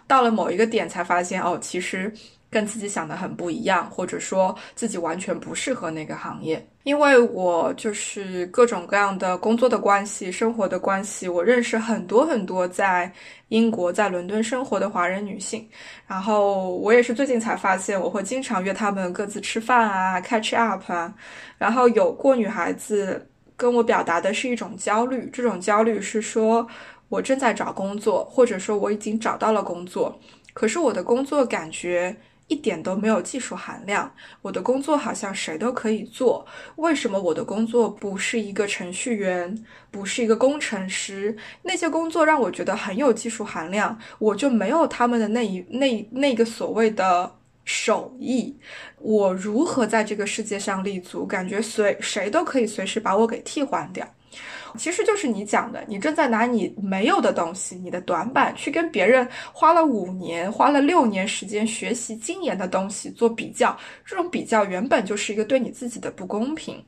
到了某一个点才发现哦，其实跟自己想的很不一样，或者说自己完全不适合那个行业。因为我就是各种各样的工作的关系、生活的关系，我认识很多很多在英国、在伦敦生活的华人女性。然后我也是最近才发现，我会经常约她们各自吃饭啊、catch up 啊。然后有过女孩子跟我表达的是一种焦虑，这种焦虑是说。我正在找工作，或者说我已经找到了工作，可是我的工作感觉一点都没有技术含量。我的工作好像谁都可以做，为什么我的工作不是一个程序员，不是一个工程师？那些工作让我觉得很有技术含量，我就没有他们的那一那那个所谓的手艺。我如何在这个世界上立足？感觉随谁都可以随时把我给替换掉。其实就是你讲的，你正在拿你没有的东西，你的短板，去跟别人花了五年、花了六年时间学习精研的东西做比较，这种比较原本就是一个对你自己的不公平。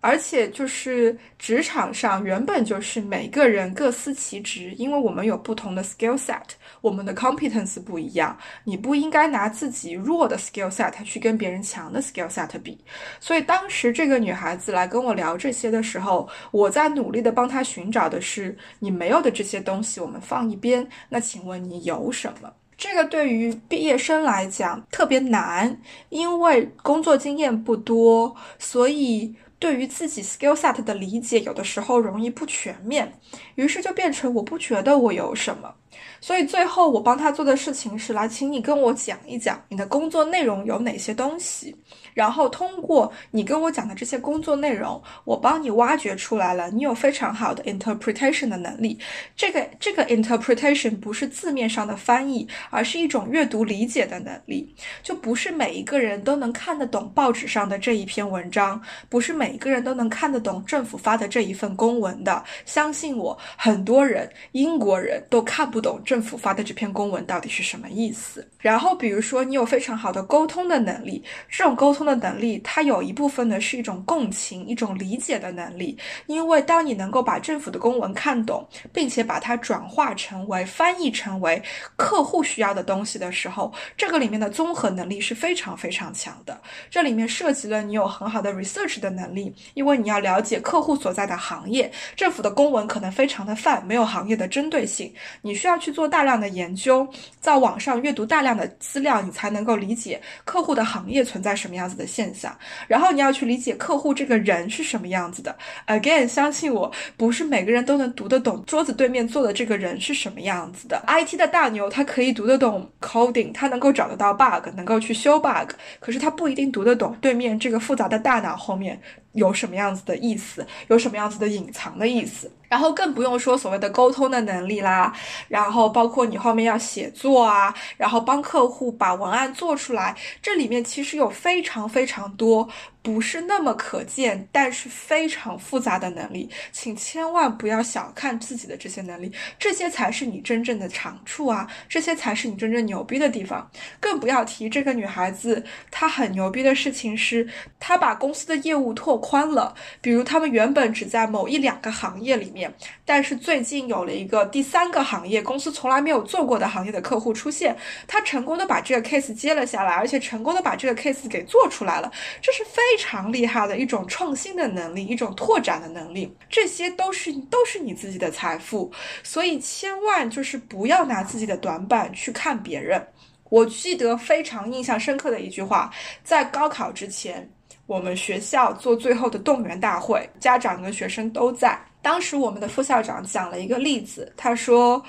而且就是职场上原本就是每个人各司其职，因为我们有不同的 skill set，我们的 competence 不一样，你不应该拿自己弱的 skill set 去跟别人强的 skill set 比。所以当时这个女孩子来跟我聊这些的时候，我在努力的帮她寻找的是你没有的这些东西，我们放一边。那请问你有什么？这个对于毕业生来讲特别难，因为工作经验不多，所以。对于自己 skill set 的理解，有的时候容易不全面，于是就变成我不觉得我有什么。所以最后我帮他做的事情是来，请你跟我讲一讲你的工作内容有哪些东西，然后通过你跟我讲的这些工作内容，我帮你挖掘出来了，你有非常好的 interpretation 的能力。这个这个 interpretation 不是字面上的翻译，而是一种阅读理解的能力。就不是每一个人都能看得懂报纸上的这一篇文章，不是每一个人都能看得懂政府发的这一份公文的。相信我，很多人英国人都看不懂。政府发的这篇公文到底是什么意思？然后，比如说你有非常好的沟通的能力，这种沟通的能力，它有一部分呢是一种共情、一种理解的能力。因为当你能够把政府的公文看懂，并且把它转化成为、翻译成为客户需要的东西的时候，这个里面的综合能力是非常非常强的。这里面涉及了你有很好的 research 的能力，因为你要了解客户所在的行业，政府的公文可能非常的泛，没有行业的针对性，你需要。去做大量的研究，在网上阅读大量的资料，你才能够理解客户的行业存在什么样子的现象。然后你要去理解客户这个人是什么样子的。Again，相信我，不是每个人都能读得懂桌子对面坐的这个人是什么样子的。IT 的大牛他可以读得懂 coding，他能够找得到 bug，能够去修 bug，可是他不一定读得懂对面这个复杂的大脑后面。有什么样子的意思？有什么样子的隐藏的意思？然后更不用说所谓的沟通的能力啦，然后包括你后面要写作啊，然后帮客户把文案做出来，这里面其实有非常非常多不是那么可见，但是非常复杂的能力，请千万不要小看自己的这些能力，这些才是你真正的长处啊，这些才是你真正牛逼的地方。更不要提这个女孩子，她很牛逼的事情是，她把公司的业务拓宽了，比如他们原本只在某一两个行业里。面，但是最近有了一个第三个行业，公司从来没有做过的行业的客户出现，她成功的把这个 case 接了下来，而且成功的把这个 case 给做出来了，这是非非常厉害的一种创新的能力，一种拓展的能力，这些都是都是你自己的财富，所以千万就是不要拿自己的短板去看别人。我记得非常印象深刻的一句话，在高考之前，我们学校做最后的动员大会，家长跟学生都在。当时我们的副校长讲了一个例子，他说，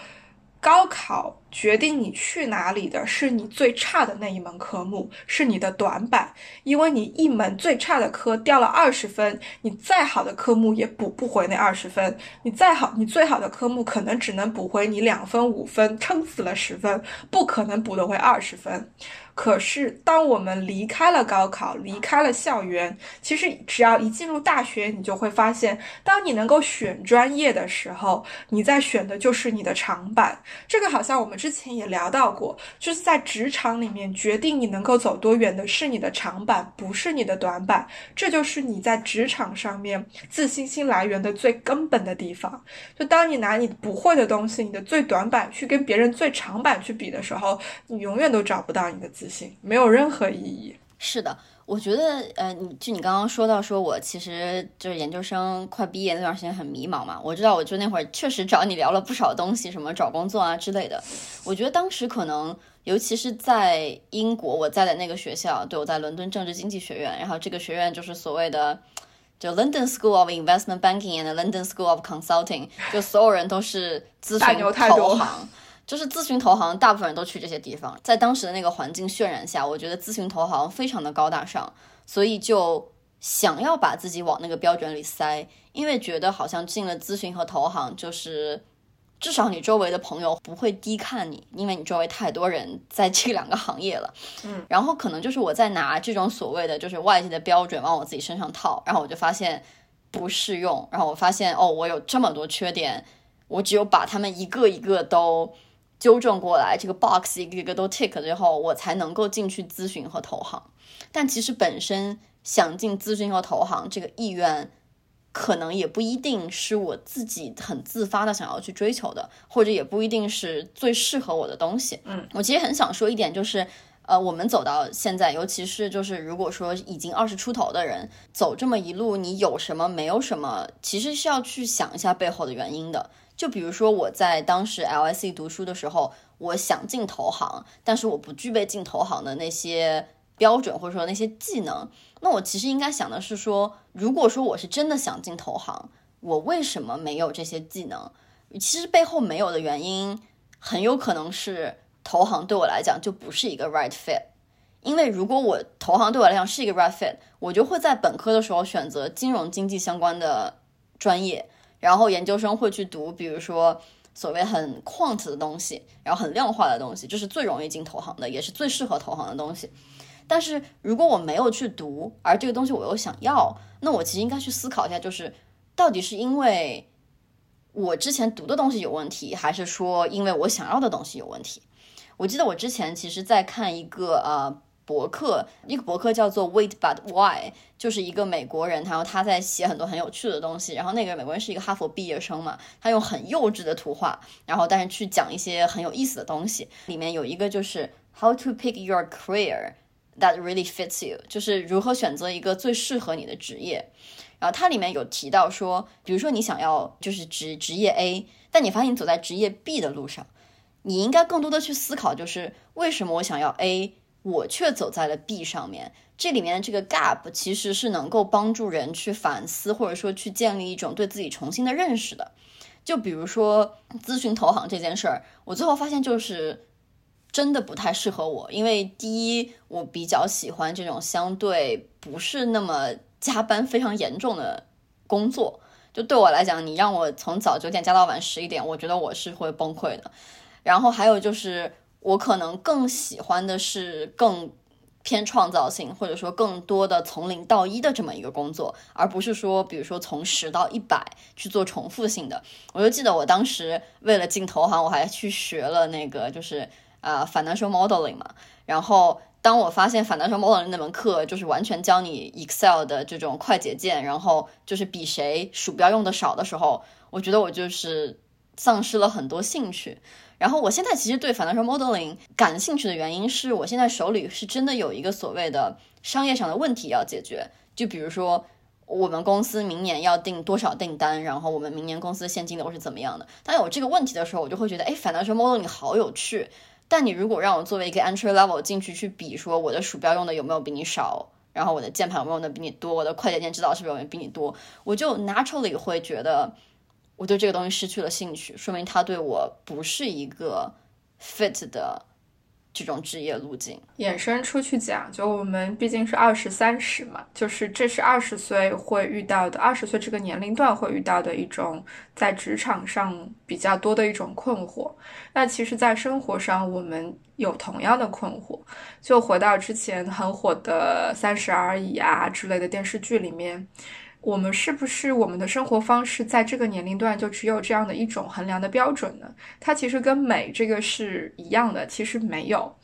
高考决定你去哪里的是你最差的那一门科目，是你的短板，因为你一门最差的科掉了二十分，你再好的科目也补不回那二十分，你再好，你最好的科目可能只能补回你两分五分，撑死了十分，不可能补得回二十分。可是，当我们离开了高考，离开了校园，其实只要一进入大学，你就会发现，当你能够选专业的时候，你在选的就是你的长板。这个好像我们之前也聊到过，就是在职场里面，决定你能够走多远的是你的长板，不是你的短板。这就是你在职场上面自信心来源的最根本的地方。就当你拿你不会的东西，你的最短板去跟别人最长板去比的时候，你永远都找不到你的自。没有任何意义。是的，我觉得，呃，你就你刚刚说到，说我其实就是研究生快毕业那段时间很迷茫嘛。我知道，我就那会儿确实找你聊了不少东西，什么找工作啊之类的。我觉得当时可能，尤其是在英国，我在的那个学校，对我在伦敦政治经济学院，然后这个学院就是所谓的就 London School of Investment Banking and London School of Consulting，就所有人都是咨询投行。就是咨询投行，大部分人都去这些地方。在当时的那个环境渲染下，我觉得咨询投行非常的高大上，所以就想要把自己往那个标准里塞，因为觉得好像进了咨询和投行，就是至少你周围的朋友不会低看你，因为你周围太多人在这两个行业了。嗯，然后可能就是我在拿这种所谓的就是外界的标准往我自己身上套，然后我就发现不适用，然后我发现哦，我有这么多缺点，我只有把他们一个一个都。纠正过来，这个 box 一个一个都 tick 之后，我才能够进去咨询和投行。但其实本身想进咨询和投行这个意愿，可能也不一定是我自己很自发的想要去追求的，或者也不一定是最适合我的东西。嗯，我其实很想说一点，就是呃，我们走到现在，尤其是就是如果说已经二十出头的人走这么一路，你有什么没有什么，其实是要去想一下背后的原因的。就比如说我在当时 LSE 读书的时候，我想进投行，但是我不具备进投行的那些标准或者说那些技能。那我其实应该想的是说，如果说我是真的想进投行，我为什么没有这些技能？其实背后没有的原因，很有可能是投行对我来讲就不是一个 right fit。因为如果我投行对我来讲是一个 right fit，我就会在本科的时候选择金融经济相关的专业。然后研究生会去读，比如说所谓很 quant 的东西，然后很量化的东西，这是最容易进投行的，也是最适合投行的东西。但是如果我没有去读，而这个东西我又想要，那我其实应该去思考一下，就是到底是因为我之前读的东西有问题，还是说因为我想要的东西有问题？我记得我之前其实在看一个呃。博客一个博客叫做 Wait But Why，就是一个美国人，然后他在写很多很有趣的东西。然后那个美国人是一个哈佛毕业生嘛，他用很幼稚的图画，然后但是去讲一些很有意思的东西。里面有一个就是 How to pick your career that really fits you，就是如何选择一个最适合你的职业。然后它里面有提到说，比如说你想要就是职职业 A，但你发现你走在职业 B 的路上。你应该更多的去思考，就是为什么我想要 A，我却走在了 B 上面。这里面的这个 gap 其实是能够帮助人去反思，或者说去建立一种对自己重新的认识的。就比如说咨询投行这件事儿，我最后发现就是真的不太适合我，因为第一，我比较喜欢这种相对不是那么加班非常严重的工作。就对我来讲，你让我从早九点加到晚十一点，我觉得我是会崩溃的。然后还有就是，我可能更喜欢的是更。偏创造性，或者说更多的从零到一的这么一个工作，而不是说，比如说从十到一百去做重复性的。我就记得我当时为了进投行，我还去学了那个就是呃 financial modeling 嘛。然后当我发现 financial modeling 那门课就是完全教你 Excel 的这种快捷键，然后就是比谁鼠标用的少的时候，我觉得我就是丧失了很多兴趣。然后我现在其实对 financial modeling 感兴趣的原因是我现在手里是真的有一个所谓的商业上的问题要解决，就比如说我们公司明年要订多少订单，然后我们明年公司现金流是怎么样的。当有这个问题的时候，我就会觉得，哎，financial modeling 好有趣。但你如果让我作为一个 entry level 进去去比，说我的鼠标用的有没有比你少，然后我的键盘有没有用的比你多，我的快捷键知道是不是有比你多，我就 naturally 会觉得。我对这个东西失去了兴趣，说明他对我不是一个 fit 的这种职业路径。衍生出去讲，就我们毕竟是二十三十嘛，就是这是二十岁会遇到的，二十岁这个年龄段会遇到的一种在职场上比较多的一种困惑。那其实，在生活上我们有同样的困惑。就回到之前很火的《三十而已》啊之类的电视剧里面。我们是不是我们的生活方式在这个年龄段就只有这样的一种衡量的标准呢？它其实跟美这个是一样的，其实没有。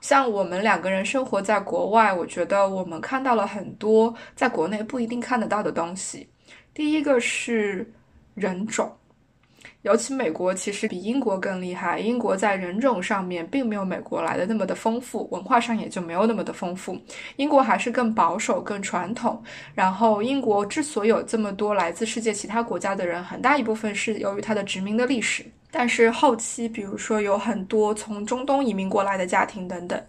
像我们两个人生活在国外，我觉得我们看到了很多在国内不一定看得到的东西。第一个是人种。尤其美国其实比英国更厉害，英国在人种上面并没有美国来的那么的丰富，文化上也就没有那么的丰富。英国还是更保守、更传统。然后英国之所以有这么多来自世界其他国家的人，很大一部分是由于它的殖民的历史。但是后期，比如说有很多从中东移民过来的家庭等等，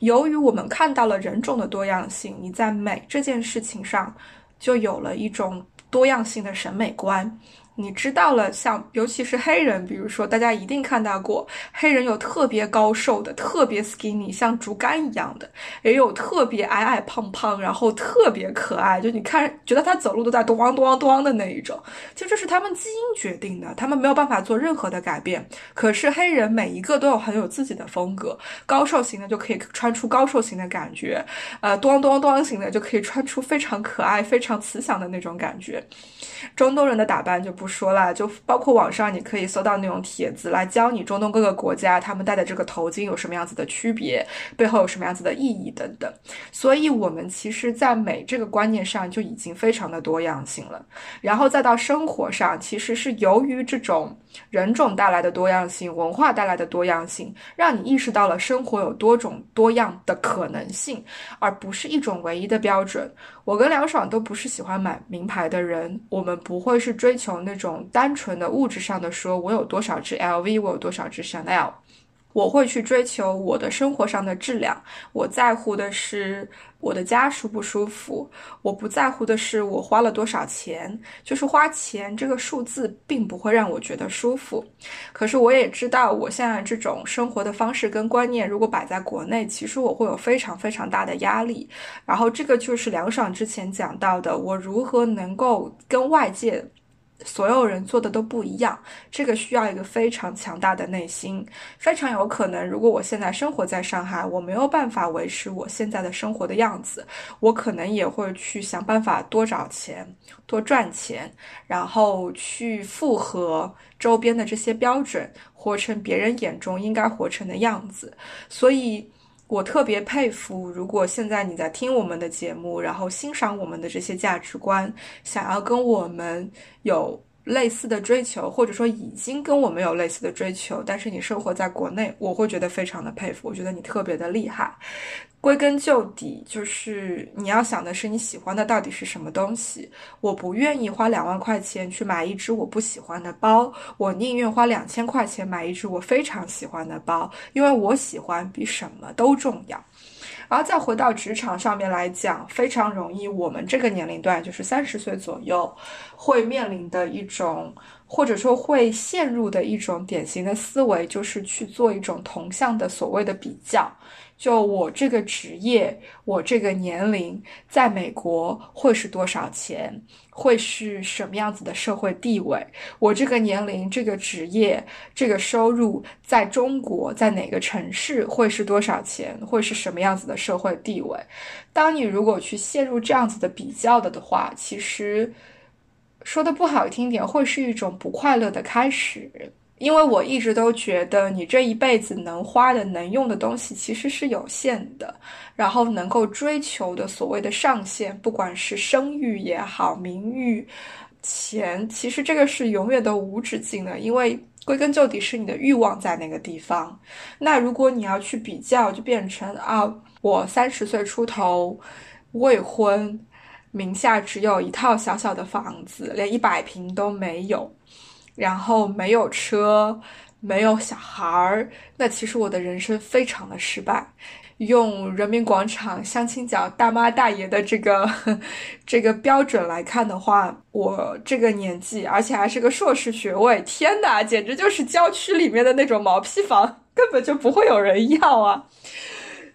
由于我们看到了人种的多样性，你在美这件事情上就有了一种多样性的审美观。你知道了，像尤其是黑人，比如说大家一定看到过，黑人有特别高瘦的，特别 skinny，像竹竿一样的，也有特别矮矮胖胖，然后特别可爱，就你看觉得他走路都在咚咚咚咚的那一种，就这是他们基因决定的，他们没有办法做任何的改变。可是黑人每一个都有很有自己的风格，高瘦型的就可以穿出高瘦型的感觉，呃，咚咚咚型的就可以穿出非常可爱、非常慈祥的那种感觉。中东人的打扮就不不说了，就包括网上你可以搜到那种帖子来教你中东各个国家他们戴的这个头巾有什么样子的区别，背后有什么样子的意义等等。所以，我们其实，在美这个观念上就已经非常的多样性了。然后再到生活上，其实是由于这种人种带来的多样性、文化带来的多样性，让你意识到了生活有多种多样的可能性，而不是一种唯一的标准。我跟梁爽都不是喜欢买名牌的人，我们不会是追求那种单纯的物质上的，说我有多少只 LV，我有多少只 Chanel。我会去追求我的生活上的质量，我在乎的是我的家舒不舒服，我不在乎的是我花了多少钱，就是花钱这个数字并不会让我觉得舒服。可是我也知道，我现在这种生活的方式跟观念，如果摆在国内，其实我会有非常非常大的压力。然后这个就是梁爽之前讲到的，我如何能够跟外界。所有人做的都不一样，这个需要一个非常强大的内心。非常有可能，如果我现在生活在上海，我没有办法维持我现在的生活的样子，我可能也会去想办法多找钱、多赚钱，然后去符合周边的这些标准，活成别人眼中应该活成的样子。所以。我特别佩服，如果现在你在听我们的节目，然后欣赏我们的这些价值观，想要跟我们有类似的追求，或者说已经跟我们有类似的追求，但是你生活在国内，我会觉得非常的佩服，我觉得你特别的厉害。归根究底，就是你要想的是你喜欢的到底是什么东西。我不愿意花两万块钱去买一只我不喜欢的包，我宁愿花两千块钱买一只我非常喜欢的包，因为我喜欢比什么都重要。然后再回到职场上面来讲，非常容易，我们这个年龄段就是三十岁左右，会面临的一种，或者说会陷入的一种典型的思维，就是去做一种同向的所谓的比较。就我这个职业，我这个年龄，在美国会是多少钱？会是什么样子的社会地位？我这个年龄、这个职业、这个收入，在中国，在哪个城市会是多少钱？会是什么样子的社会地位？当你如果去陷入这样子的比较的的话，其实说的不好听点，会是一种不快乐的开始。因为我一直都觉得，你这一辈子能花的、能用的东西其实是有限的，然后能够追求的所谓的上限，不管是声誉也好、名誉、钱，其实这个是永远都无止境的。因为归根究底是你的欲望在那个地方。那如果你要去比较，就变成啊，我三十岁出头，未婚，名下只有一套小小的房子，连一百平都没有。然后没有车，没有小孩儿，那其实我的人生非常的失败。用人民广场相亲角大妈大爷的这个 这个标准来看的话，我这个年纪，而且还是个硕士学位，天哪，简直就是郊区里面的那种毛坯房，根本就不会有人要啊。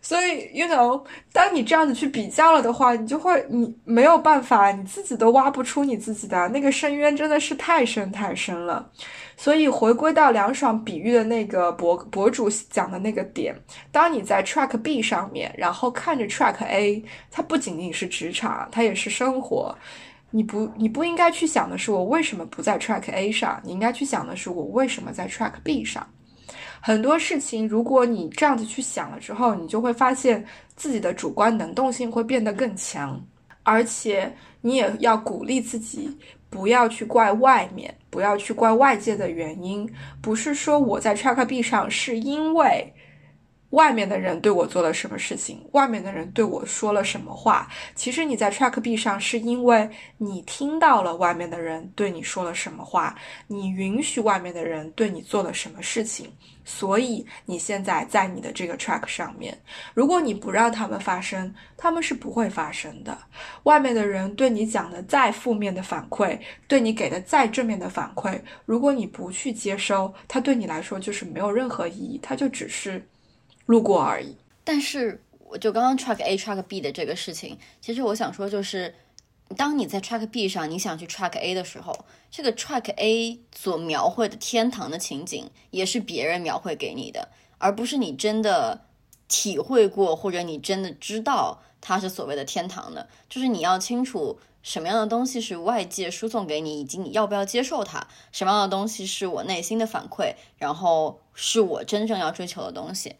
所以，you know，当你这样子去比较了的话，你就会，你没有办法，你自己都挖不出你自己的那个深渊，真的是太深太深了。所以，回归到凉爽比喻的那个博博主讲的那个点，当你在 track B 上面，然后看着 track A，它不仅仅是职场，它也是生活。你不，你不应该去想的是我为什么不在 track A 上，你应该去想的是我为什么在 track B 上。很多事情，如果你这样子去想了之后，你就会发现自己的主观能动性会变得更强，而且你也要鼓励自己，不要去怪外面，不要去怪外界的原因，不是说我在 track B 上是因为。外面的人对我做了什么事情？外面的人对我说了什么话？其实你在 track B 上，是因为你听到了外面的人对你说了什么话，你允许外面的人对你做了什么事情，所以你现在在你的这个 track 上面。如果你不让他们发生，他们是不会发生的。外面的人对你讲的再负面的反馈，对你给的再正面的反馈，如果你不去接收，它对你来说就是没有任何意义，它就只是。路过而已，但是我就刚刚 track A track B 的这个事情，其实我想说就是，当你在 track B 上，你想去 track A 的时候，这个 track A 所描绘的天堂的情景，也是别人描绘给你的，而不是你真的体会过或者你真的知道它是所谓的天堂的，就是你要清楚。什么样的东西是外界输送给你，以及你要不要接受它？什么样的东西是我内心的反馈，然后是我真正要追求的东西？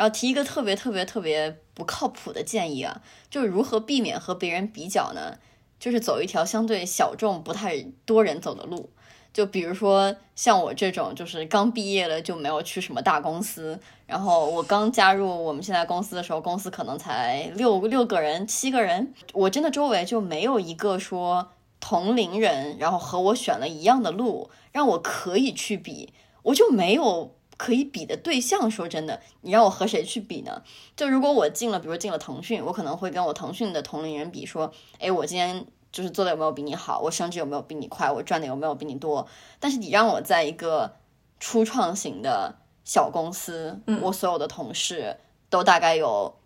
然后提一个特别特别特别不靠谱的建议啊，就是如何避免和别人比较呢？就是走一条相对小众、不太多人走的路。就比如说像我这种，就是刚毕业了就没有去什么大公司，然后我刚加入我们现在公司的时候，公司可能才六六个人、七个人，我真的周围就没有一个说同龄人，然后和我选了一样的路，让我可以去比，我就没有可以比的对象。说真的，你让我和谁去比呢？就如果我进了，比如进了腾讯，我可能会跟我腾讯的同龄人比，说，哎，我今天。就是做的有没有比你好，我升职有没有比你快，我赚的有没有比你多？但是你让我在一个初创型的小公司，我所有的同事都大概有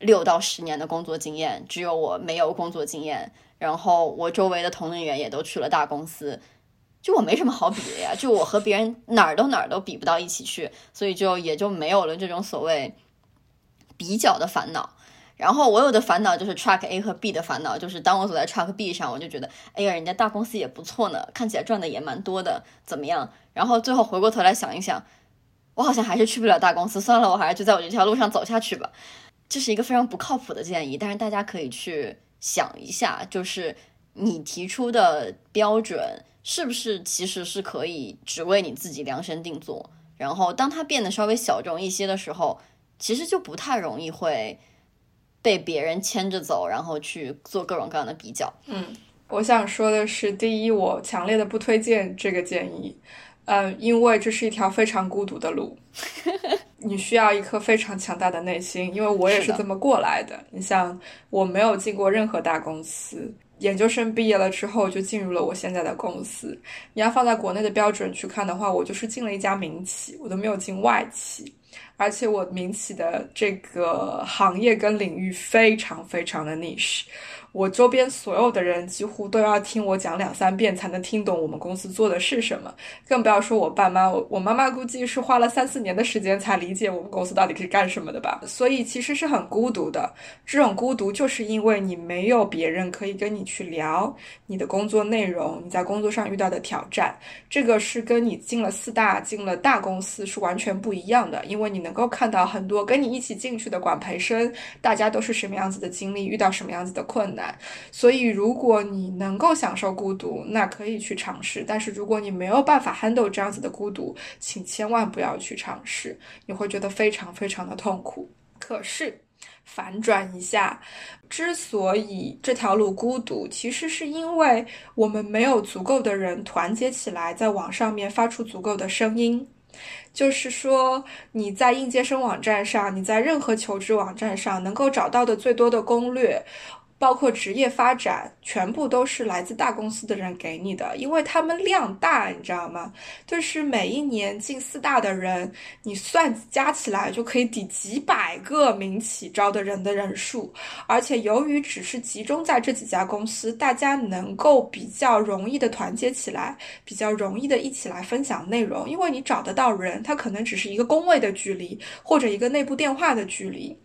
六到十年的工作经验，只有我没有工作经验。然后我周围的同龄人也都去了大公司，就我没什么好比的呀，就我和别人哪儿都哪儿都比不到一起去，所以就也就没有了这种所谓比较的烦恼。然后我有的烦恼就是 track A 和 B 的烦恼，就是当我走在 track B 上，我就觉得，哎呀，人家大公司也不错呢，看起来赚的也蛮多的，怎么样？然后最后回过头来想一想，我好像还是去不了大公司，算了，我还是就在我这条路上走下去吧。这是一个非常不靠谱的建议，但是大家可以去想一下，就是你提出的标准是不是其实是可以只为你自己量身定做？然后当它变得稍微小众一些的时候，其实就不太容易会被别人牵着走，然后去做各种各样的比较。嗯，我想说的是，第一，我强烈的不推荐这个建议。嗯，因为这是一条非常孤独的路，你需要一颗非常强大的内心。因为我也是这么过来的。你像，我没有进过任何大公司，研究生毕业了之后就进入了我现在的公司。你要放在国内的标准去看的话，我就是进了一家民企，我都没有进外企。而且我民企的这个行业跟领域非常非常的 niche。我周边所有的人几乎都要听我讲两三遍才能听懂我们公司做的是什么，更不要说我爸妈。我我妈妈估计是花了三四年的时间才理解我们公司到底是干什么的吧。所以其实是很孤独的。这种孤独就是因为你没有别人可以跟你去聊你的工作内容，你在工作上遇到的挑战。这个是跟你进了四大、进了大公司是完全不一样的，因为你能够看到很多跟你一起进去的管培生，大家都是什么样子的经历，遇到什么样子的困难。难所以，如果你能够享受孤独，那可以去尝试；但是，如果你没有办法 handle 这样子的孤独，请千万不要去尝试，你会觉得非常非常的痛苦。可是，反转一下，之所以这条路孤独，其实是因为我们没有足够的人团结起来，在网上面发出足够的声音。就是说，你在应届生网站上，你在任何求职网站上能够找到的最多的攻略。包括职业发展，全部都是来自大公司的人给你的，因为他们量大，你知道吗？就是每一年进四大的人，你算加起来就可以抵几百个民企招的人的人数。而且由于只是集中在这几家公司，大家能够比较容易的团结起来，比较容易的一起来分享内容，因为你找得到人，他可能只是一个工位的距离，或者一个内部电话的距离。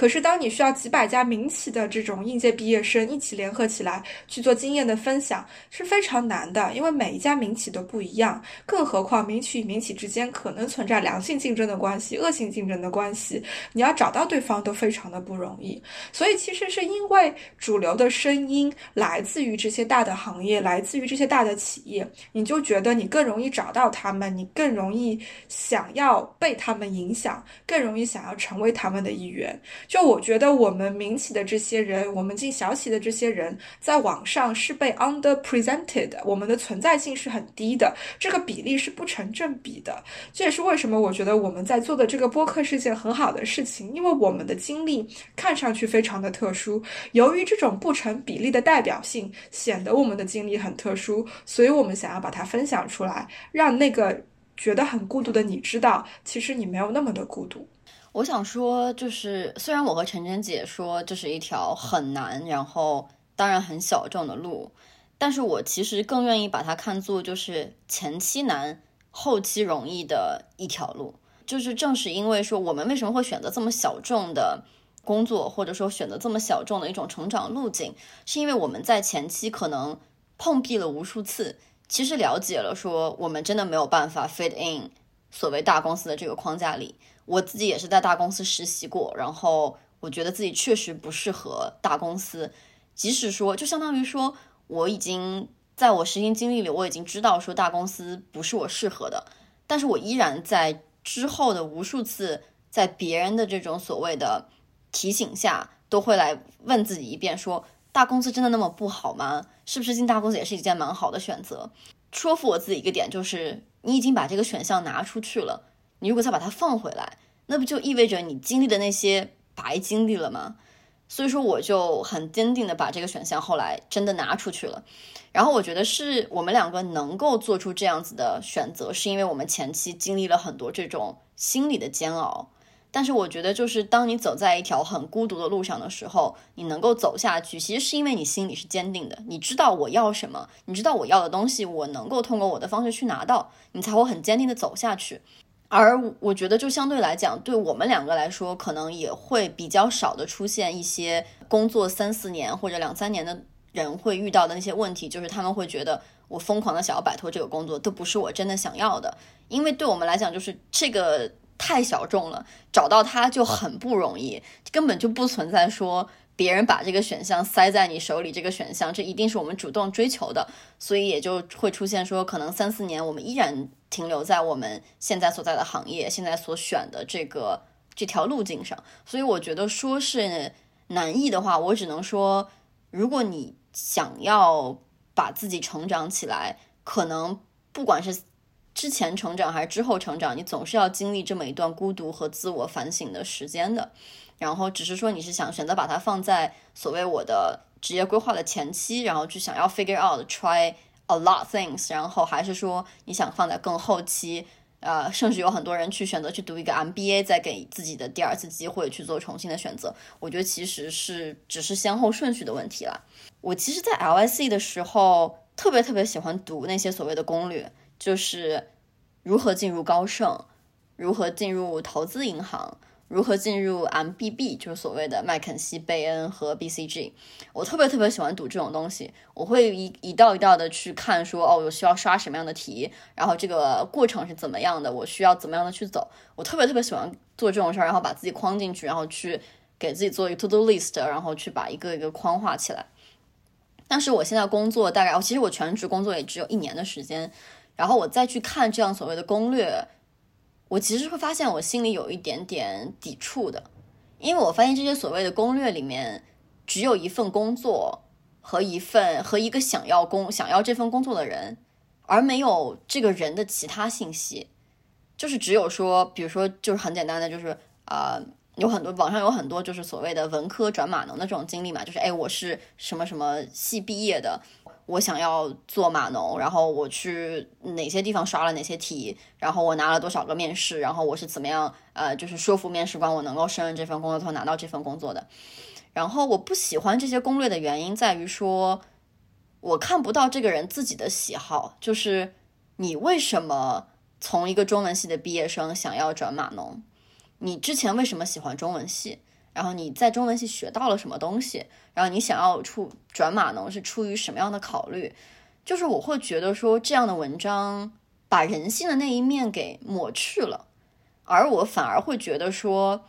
可是，当你需要几百家民企的这种应届毕业生一起联合起来去做经验的分享，是非常难的，因为每一家民企都不一样。更何况，民企与民企之间可能存在良性竞争的关系、恶性竞争的关系，你要找到对方都非常的不容易。所以，其实是因为主流的声音来自于这些大的行业，来自于这些大的企业，你就觉得你更容易找到他们，你更容易想要被他们影响，更容易想要成为他们的一员。就我觉得，我们民企的这些人，我们进小企的这些人，在网上是被 underpresented，我们的存在性是很低的，这个比例是不成正比的。这也是为什么我觉得我们在做的这个播客是件很好的事情，因为我们的经历看上去非常的特殊，由于这种不成比例的代表性，显得我们的经历很特殊，所以我们想要把它分享出来，让那个觉得很孤独的你知道，其实你没有那么的孤独。我想说，就是虽然我和晨晨姐说这是一条很难，然后当然很小众的路，但是我其实更愿意把它看作就是前期难、后期容易的一条路。就是正是因为说我们为什么会选择这么小众的工作，或者说选择这么小众的一种成长路径，是因为我们在前期可能碰壁了无数次，其实了解了说我们真的没有办法 fit in 所谓大公司的这个框架里。我自己也是在大公司实习过，然后我觉得自己确实不适合大公司。即使说，就相当于说，我已经在我实习经历里，我已经知道说大公司不是我适合的，但是我依然在之后的无数次，在别人的这种所谓的提醒下，都会来问自己一遍：说大公司真的那么不好吗？是不是进大公司也是一件蛮好的选择？说服我自己一个点就是，你已经把这个选项拿出去了。你如果再把它放回来，那不就意味着你经历的那些白经历了吗？所以说，我就很坚定的把这个选项后来真的拿出去了。然后我觉得是我们两个能够做出这样子的选择，是因为我们前期经历了很多这种心理的煎熬。但是我觉得，就是当你走在一条很孤独的路上的时候，你能够走下去，其实是因为你心里是坚定的，你知道我要什么，你知道我要的东西，我能够通过我的方式去拿到，你才会很坚定的走下去。而我觉得，就相对来讲，对我们两个来说，可能也会比较少的出现一些工作三四年或者两三年的人会遇到的那些问题，就是他们会觉得我疯狂的想要摆脱这个工作，都不是我真的想要的。因为对我们来讲，就是这个太小众了，找到它就很不容易，根本就不存在说别人把这个选项塞在你手里，这个选项这一定是我们主动追求的，所以也就会出现说，可能三四年我们依然停留在我们现在所在的行业，现在所选的这个这条路径上。所以我觉得说是难易的话，我只能说，如果你想要把自己成长起来，可能不管是之前成长还是之后成长，你总是要经历这么一段孤独和自我反省的时间的。然后只是说你是想选择把它放在所谓我的职业规划的前期，然后去想要 figure out try a lot things，然后还是说你想放在更后期，呃，甚至有很多人去选择去读一个 MBA，再给自己的第二次机会去做重新的选择。我觉得其实是只是先后顺序的问题了。我其实，在 LSE 的时候特别特别喜欢读那些所谓的攻略，就是如何进入高盛，如何进入投资银行。如何进入 MBB，就是所谓的麦肯锡、贝恩和 BCG。我特别特别喜欢读这种东西，我会一一道一道的去看，说哦，我需要刷什么样的题，然后这个过程是怎么样的，我需要怎么样的去走。我特别特别喜欢做这种事儿，然后把自己框进去，然后去给自己做一个 to do list，然后去把一个一个框画起来。但是我现在工作大概，其实我全职工作也只有一年的时间，然后我再去看这样所谓的攻略。我其实会发现，我心里有一点点抵触的，因为我发现这些所谓的攻略里面，只有一份工作和一份和一个想要工想要这份工作的人，而没有这个人的其他信息，就是只有说，比如说，就是很简单的，就是啊，有很多网上有很多就是所谓的文科转码农的这种经历嘛，就是哎，我是什么什么系毕业的。我想要做码农，然后我去哪些地方刷了哪些题，然后我拿了多少个面试，然后我是怎么样呃，就是说服面试官我能够胜任这份工作，后拿到这份工作的。然后我不喜欢这些攻略的原因在于说，我看不到这个人自己的喜好，就是你为什么从一个中文系的毕业生想要转码农？你之前为什么喜欢中文系？然后你在中文系学到了什么东西？然后你想要出转码农是出于什么样的考虑？就是我会觉得说这样的文章把人性的那一面给抹去了，而我反而会觉得说，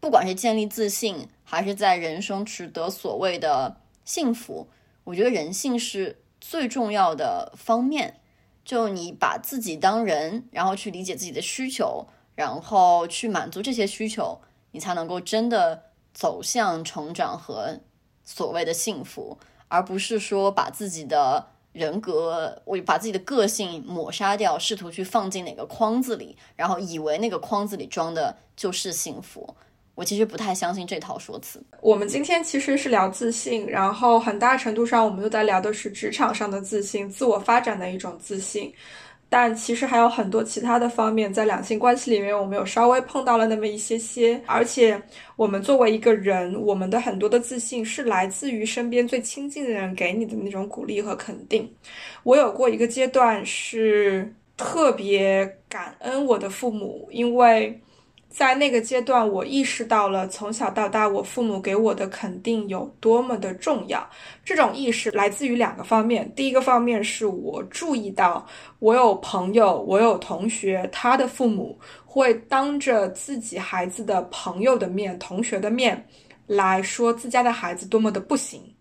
不管是建立自信，还是在人生取得所谓的幸福，我觉得人性是最重要的方面。就你把自己当人，然后去理解自己的需求，然后去满足这些需求。你才能够真的走向成长和所谓的幸福，而不是说把自己的人格，我把自己的个性抹杀掉，试图去放进哪个框子里，然后以为那个框子里装的就是幸福。我其实不太相信这套说辞。我们今天其实是聊自信，然后很大程度上我们都在聊的是职场上的自信，自我发展的一种自信。但其实还有很多其他的方面，在两性关系里面，我们有稍微碰到了那么一些些。而且，我们作为一个人，我们的很多的自信是来自于身边最亲近的人给你的那种鼓励和肯定。我有过一个阶段是特别感恩我的父母，因为。在那个阶段，我意识到了从小到大我父母给我的肯定有多么的重要。这种意识来自于两个方面。第一个方面是我注意到，我有朋友，我有同学，他的父母会当着自己孩子的朋友的面、同学的面来说自家的孩子多么的不行。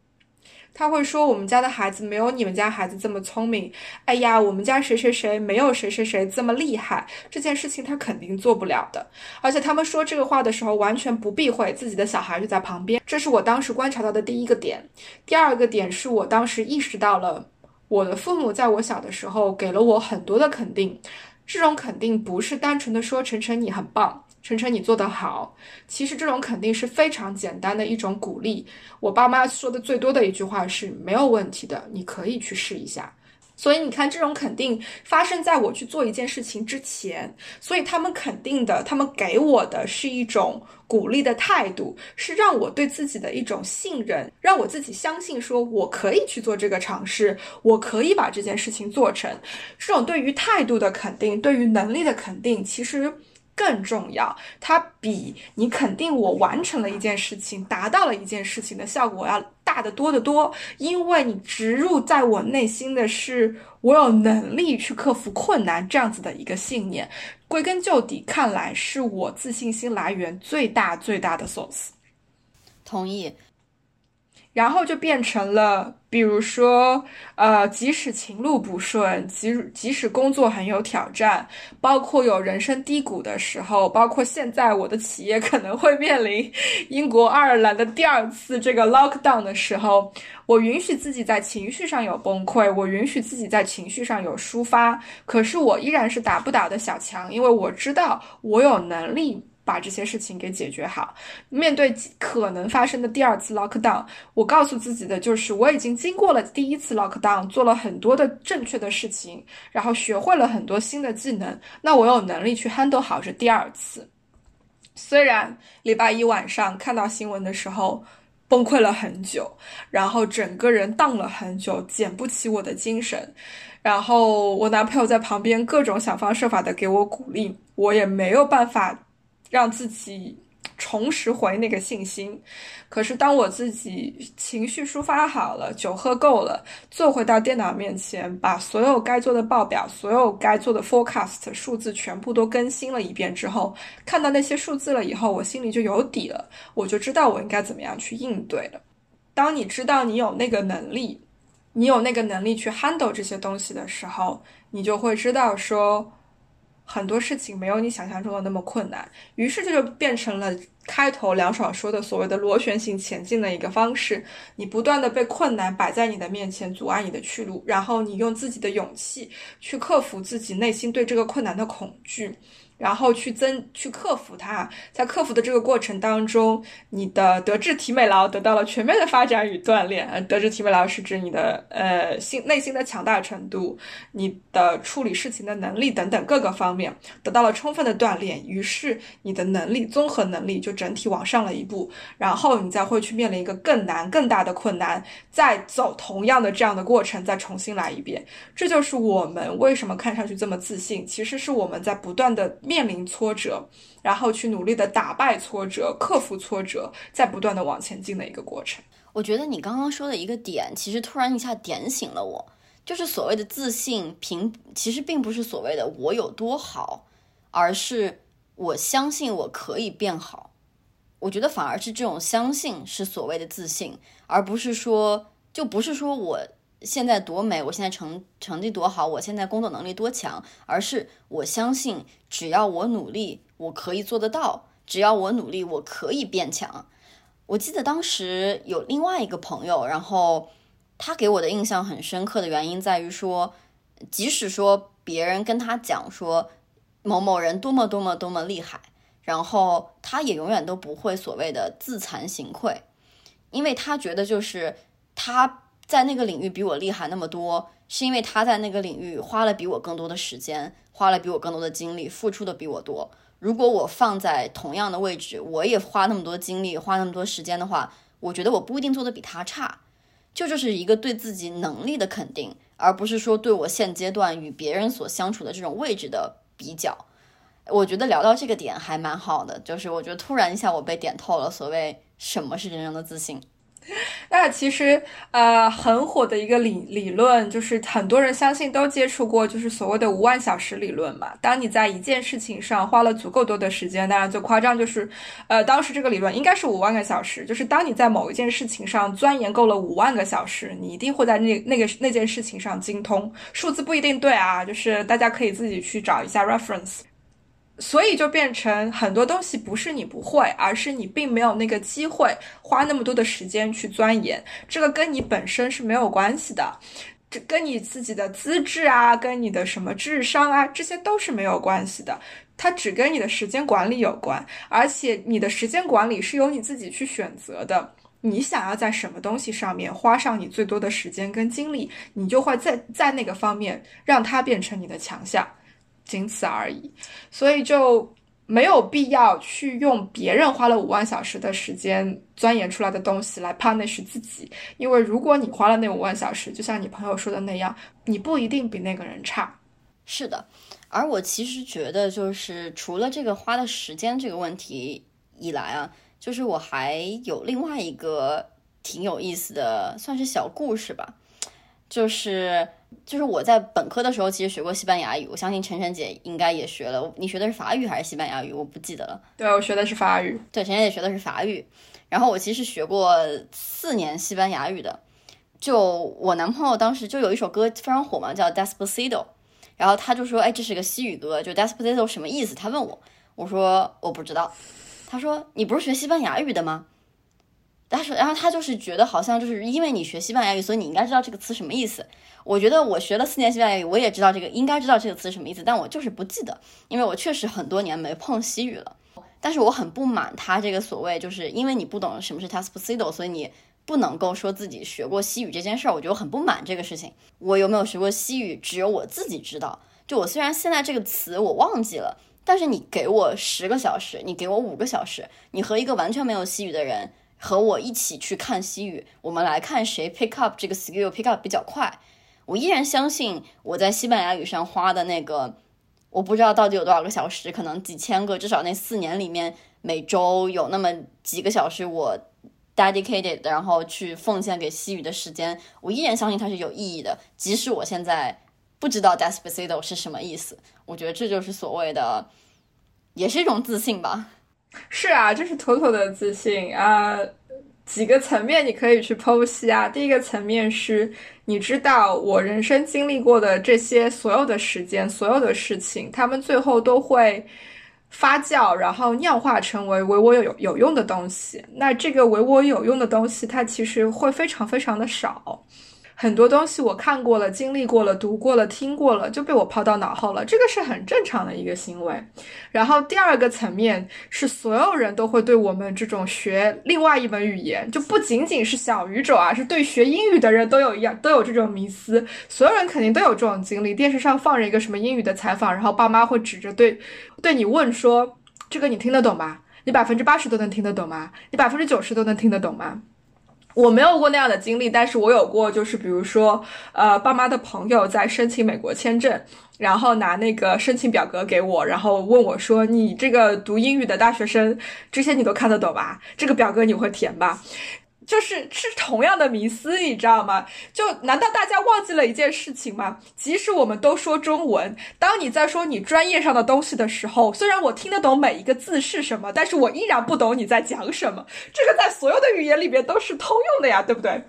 他会说我们家的孩子没有你们家孩子这么聪明。哎呀，我们家谁谁谁没有谁谁谁这么厉害。这件事情他肯定做不了的。而且他们说这个话的时候，完全不避讳自己的小孩就在旁边。这是我当时观察到的第一个点。第二个点是我当时意识到了，我的父母在我小的时候给了我很多的肯定。这种肯定不是单纯的说晨晨你很棒。晨晨，你做得好。其实这种肯定是非常简单的一种鼓励。我爸妈说的最多的一句话是没有问题的，你可以去试一下。所以你看，这种肯定发生在我去做一件事情之前。所以他们肯定的，他们给我的是一种鼓励的态度，是让我对自己的一种信任，让我自己相信说我可以去做这个尝试，我可以把这件事情做成。这种对于态度的肯定，对于能力的肯定，其实。更重要，它比你肯定我完成了一件事情，达到了一件事情的效果要大得多得多。因为你植入在我内心的是我有能力去克服困难这样子的一个信念。归根究底，看来是我自信心来源最大最大的 source。同意。然后就变成了，比如说，呃，即使情路不顺，即即使工作很有挑战，包括有人生低谷的时候，包括现在我的企业可能会面临英国、爱尔兰的第二次这个 lockdown 的时候，我允许自己在情绪上有崩溃，我允许自己在情绪上有抒发，可是我依然是打不倒的小强，因为我知道我有能力。把这些事情给解决好。面对可能发生的第二次 lockdown，我告诉自己的就是，我已经经过了第一次 lockdown，做了很多的正确的事情，然后学会了很多新的技能，那我有能力去 handle 好这第二次。虽然礼拜一晚上看到新闻的时候崩溃了很久，然后整个人荡了很久，捡不起我的精神，然后我男朋友在旁边各种想方设法的给我鼓励，我也没有办法。让自己重拾回那个信心。可是，当我自己情绪抒发好了，酒喝够了，坐回到电脑面前，把所有该做的报表、所有该做的 forecast 数字全部都更新了一遍之后，看到那些数字了以后，我心里就有底了，我就知道我应该怎么样去应对了。当你知道你有那个能力，你有那个能力去 handle 这些东西的时候，你就会知道说。很多事情没有你想象中的那么困难，于是这就变成了开头梁爽说的所谓的螺旋形前进的一个方式。你不断的被困难摆在你的面前，阻碍你的去路，然后你用自己的勇气去克服自己内心对这个困难的恐惧。然后去增去克服它，在克服的这个过程当中，你的德智体美劳得到了全面的发展与锻炼。呃，德智体美劳是指你的呃心内心的强大程度，你的处理事情的能力等等各个方面得到了充分的锻炼。于是你的能力综合能力就整体往上了一步，然后你再会去面临一个更难更大的困难，再走同样的这样的过程，再重新来一遍。这就是我们为什么看上去这么自信，其实是我们在不断的。面临挫折，然后去努力的打败挫折，克服挫折，再不断的往前进的一个过程。我觉得你刚刚说的一个点，其实突然一下点醒了我，就是所谓的自信，平其实并不是所谓的我有多好，而是我相信我可以变好。我觉得反而是这种相信是所谓的自信，而不是说就不是说我。现在多美，我现在成成绩多好，我现在工作能力多强，而是我相信，只要我努力，我可以做得到；只要我努力，我可以变强。我记得当时有另外一个朋友，然后他给我的印象很深刻的原因在于说，即使说别人跟他讲说某某人多么多么多么厉害，然后他也永远都不会所谓的自惭形愧，因为他觉得就是他。在那个领域比我厉害那么多，是因为他在那个领域花了比我更多的时间，花了比我更多的精力，付出的比我多。如果我放在同样的位置，我也花那么多精力，花那么多时间的话，我觉得我不一定做的比他差。就这是一个对自己能力的肯定，而不是说对我现阶段与别人所相处的这种位置的比较。我觉得聊到这个点还蛮好的，就是我觉得突然一下我被点透了，所谓什么是真正的自信。那其实，呃，很火的一个理理论，就是很多人相信都接触过，就是所谓的五万小时理论嘛。当你在一件事情上花了足够多的时间，当然最夸张就是，呃，当时这个理论应该是五万个小时，就是当你在某一件事情上钻研够了五万个小时，你一定会在那那个那件事情上精通。数字不一定对啊，就是大家可以自己去找一下 reference。所以就变成很多东西不是你不会，而是你并没有那个机会花那么多的时间去钻研。这个跟你本身是没有关系的，这跟你自己的资质啊，跟你的什么智商啊，这些都是没有关系的。它只跟你的时间管理有关，而且你的时间管理是由你自己去选择的。你想要在什么东西上面花上你最多的时间跟精力，你就会在在那个方面让它变成你的强项。仅此而已，所以就没有必要去用别人花了五万小时的时间钻研出来的东西来 punish 自己，因为如果你花了那五万小时，就像你朋友说的那样，你不一定比那个人差。是的，而我其实觉得，就是除了这个花的时间这个问题以来啊，就是我还有另外一个挺有意思的，算是小故事吧，就是。就是我在本科的时候其实学过西班牙语，我相信晨晨姐应该也学了。你学的是法语还是西班牙语？我不记得了。对，我学的是法语。对，晨晨姐学的是法语。然后我其实学过四年西班牙语的。就我男朋友当时就有一首歌非常火嘛，叫《Despacito》，然后他就说：“哎，这是个西语歌，就 Despacito 什么意思？”他问我，我说我不知道。他说：“你不是学西班牙语的吗？”他说，然后他就是觉得好像就是因为你学西班牙语，所以你应该知道这个词什么意思。我觉得我学了四年西班牙语，我也知道这个应该知道这个词什么意思，但我就是不记得，因为我确实很多年没碰西语了。但是我很不满他这个所谓，就是因为你不懂什么是 Despacito，所以你。不能够说自己学过西语这件事儿，我觉得很不满这个事情。我有没有学过西语，只有我自己知道。就我虽然现在这个词我忘记了，但是你给我十个小时，你给我五个小时，你和一个完全没有西语的人和我一起去看西语，我们来看谁 pick up 这个 skill pick up 比较快。我依然相信我在西班牙语上花的那个，我不知道到底有多少个小时，可能几千个，至少那四年里面每周有那么几个小时我。dedicated，然后去奉献给西语的时间，我依然相信它是有意义的。即使我现在不知道 despacito 是什么意思，我觉得这就是所谓的，也是一种自信吧。是啊，这是妥妥的自信啊。几个层面你可以去剖析啊。第一个层面是，你知道我人生经历过的这些所有的时间、所有的事情，他们最后都会。发酵，然后酿化成为为我有有用的东西。那这个为我有用的东西，它其实会非常非常的少。很多东西我看过了、经历过了、读过了、听过了，就被我抛到脑后了。这个是很正常的一个行为。然后第二个层面是，所有人都会对我们这种学另外一门语言，就不仅仅是小语种啊，是对学英语的人都有一样都有这种迷思。所有人肯定都有这种经历。电视上放着一个什么英语的采访，然后爸妈会指着对对你问说：“这个你听得懂吗？你百分之八十都能听得懂吗？你百分之九十都能听得懂吗？”我没有过那样的经历，但是我有过，就是比如说，呃，爸妈的朋友在申请美国签证，然后拿那个申请表格给我，然后问我说：“你这个读英语的大学生，这些你都看得懂吧？这个表格你会填吧？”就是是同样的迷思，你知道吗？就难道大家忘记了一件事情吗？即使我们都说中文，当你在说你专业上的东西的时候，虽然我听得懂每一个字是什么，但是我依然不懂你在讲什么。这个在所有的语言里边都是通用的呀，对不对？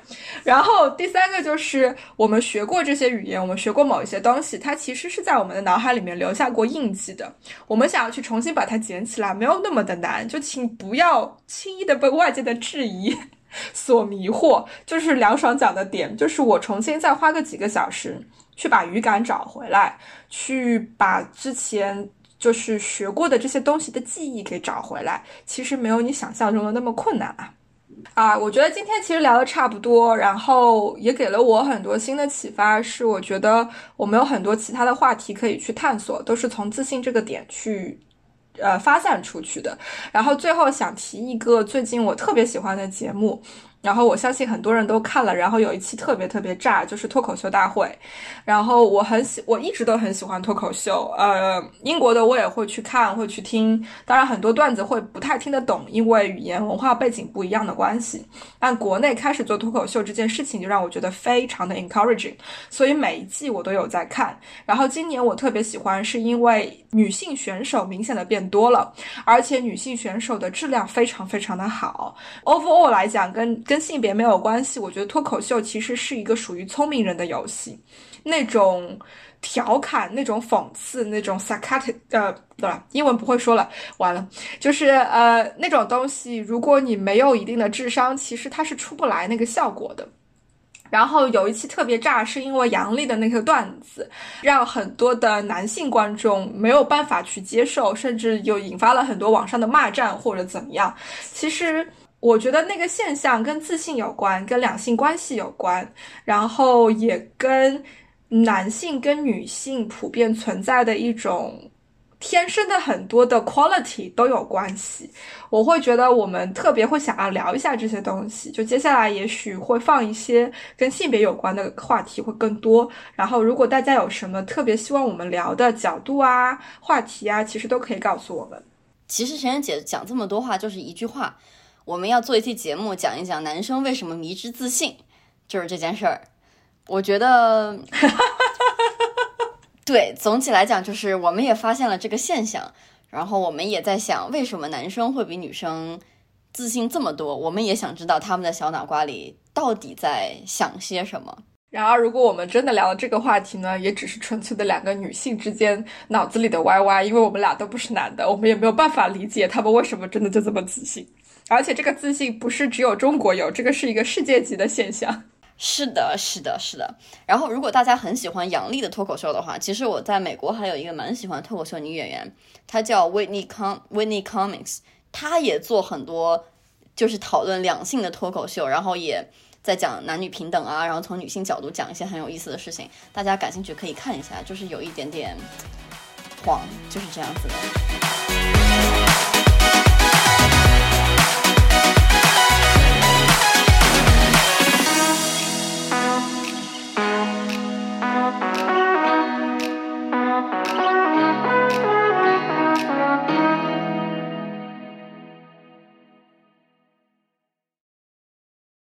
然后第三个就是我们学过这些语言，我们学过某一些东西，它其实是在我们的脑海里面留下过印记的。我们想要去重新把它捡起来，没有那么的难，就请不要轻易的被外界的质疑。所迷惑，就是梁爽讲的点，就是我重新再花个几个小时去把语感找回来，去把之前就是学过的这些东西的记忆给找回来，其实没有你想象中的那么困难啊！啊，我觉得今天其实聊的差不多，然后也给了我很多新的启发，是我觉得我们有很多其他的话题可以去探索，都是从自信这个点去。呃，发散出去的。然后最后想提一个最近我特别喜欢的节目。然后我相信很多人都看了，然后有一期特别特别炸，就是脱口秀大会。然后我很喜，我一直都很喜欢脱口秀。呃，英国的我也会去看，会去听。当然很多段子会不太听得懂，因为语言文化背景不一样的关系。但国内开始做脱口秀这件事情，就让我觉得非常的 encouraging。所以每一季我都有在看。然后今年我特别喜欢，是因为女性选手明显的变多了，而且女性选手的质量非常非常的好。Overall 来讲，跟跟跟性别没有关系，我觉得脱口秀其实是一个属于聪明人的游戏，那种调侃、那种讽刺、那种 sarcate，呃，对了，英文不会说了，完了，就是呃那种东西，如果你没有一定的智商，其实它是出不来那个效果的。然后有一期特别炸，是因为杨笠的那个段子，让很多的男性观众没有办法去接受，甚至又引发了很多网上的骂战或者怎么样。其实。我觉得那个现象跟自信有关，跟两性关系有关，然后也跟男性跟女性普遍存在的一种天生的很多的 quality 都有关系。我会觉得我们特别会想要聊一下这些东西，就接下来也许会放一些跟性别有关的话题会更多。然后如果大家有什么特别希望我们聊的角度啊、话题啊，其实都可以告诉我们。其实晨晨姐讲这么多话，就是一句话。我们要做一期节目，讲一讲男生为什么迷之自信，就是这件事儿。我觉得 对，总体来讲就是我们也发现了这个现象，然后我们也在想，为什么男生会比女生自信这么多？我们也想知道他们的小脑瓜里到底在想些什么。然而，如果我们真的聊了这个话题呢，也只是纯粹的两个女性之间脑子里的歪歪，因为我们俩都不是男的，我们也没有办法理解他们为什么真的就这么自信。而且这个自信不是只有中国有，这个是一个世界级的现象。是的，是的，是的。然后，如果大家很喜欢杨笠的脱口秀的话，其实我在美国还有一个蛮喜欢脱口秀女演员，她叫 Whitney Com Whitney Comics，她也做很多就是讨论两性的脱口秀，然后也。在讲男女平等啊，然后从女性角度讲一些很有意思的事情，大家感兴趣可以看一下，就是有一点点黄，就是这样子的。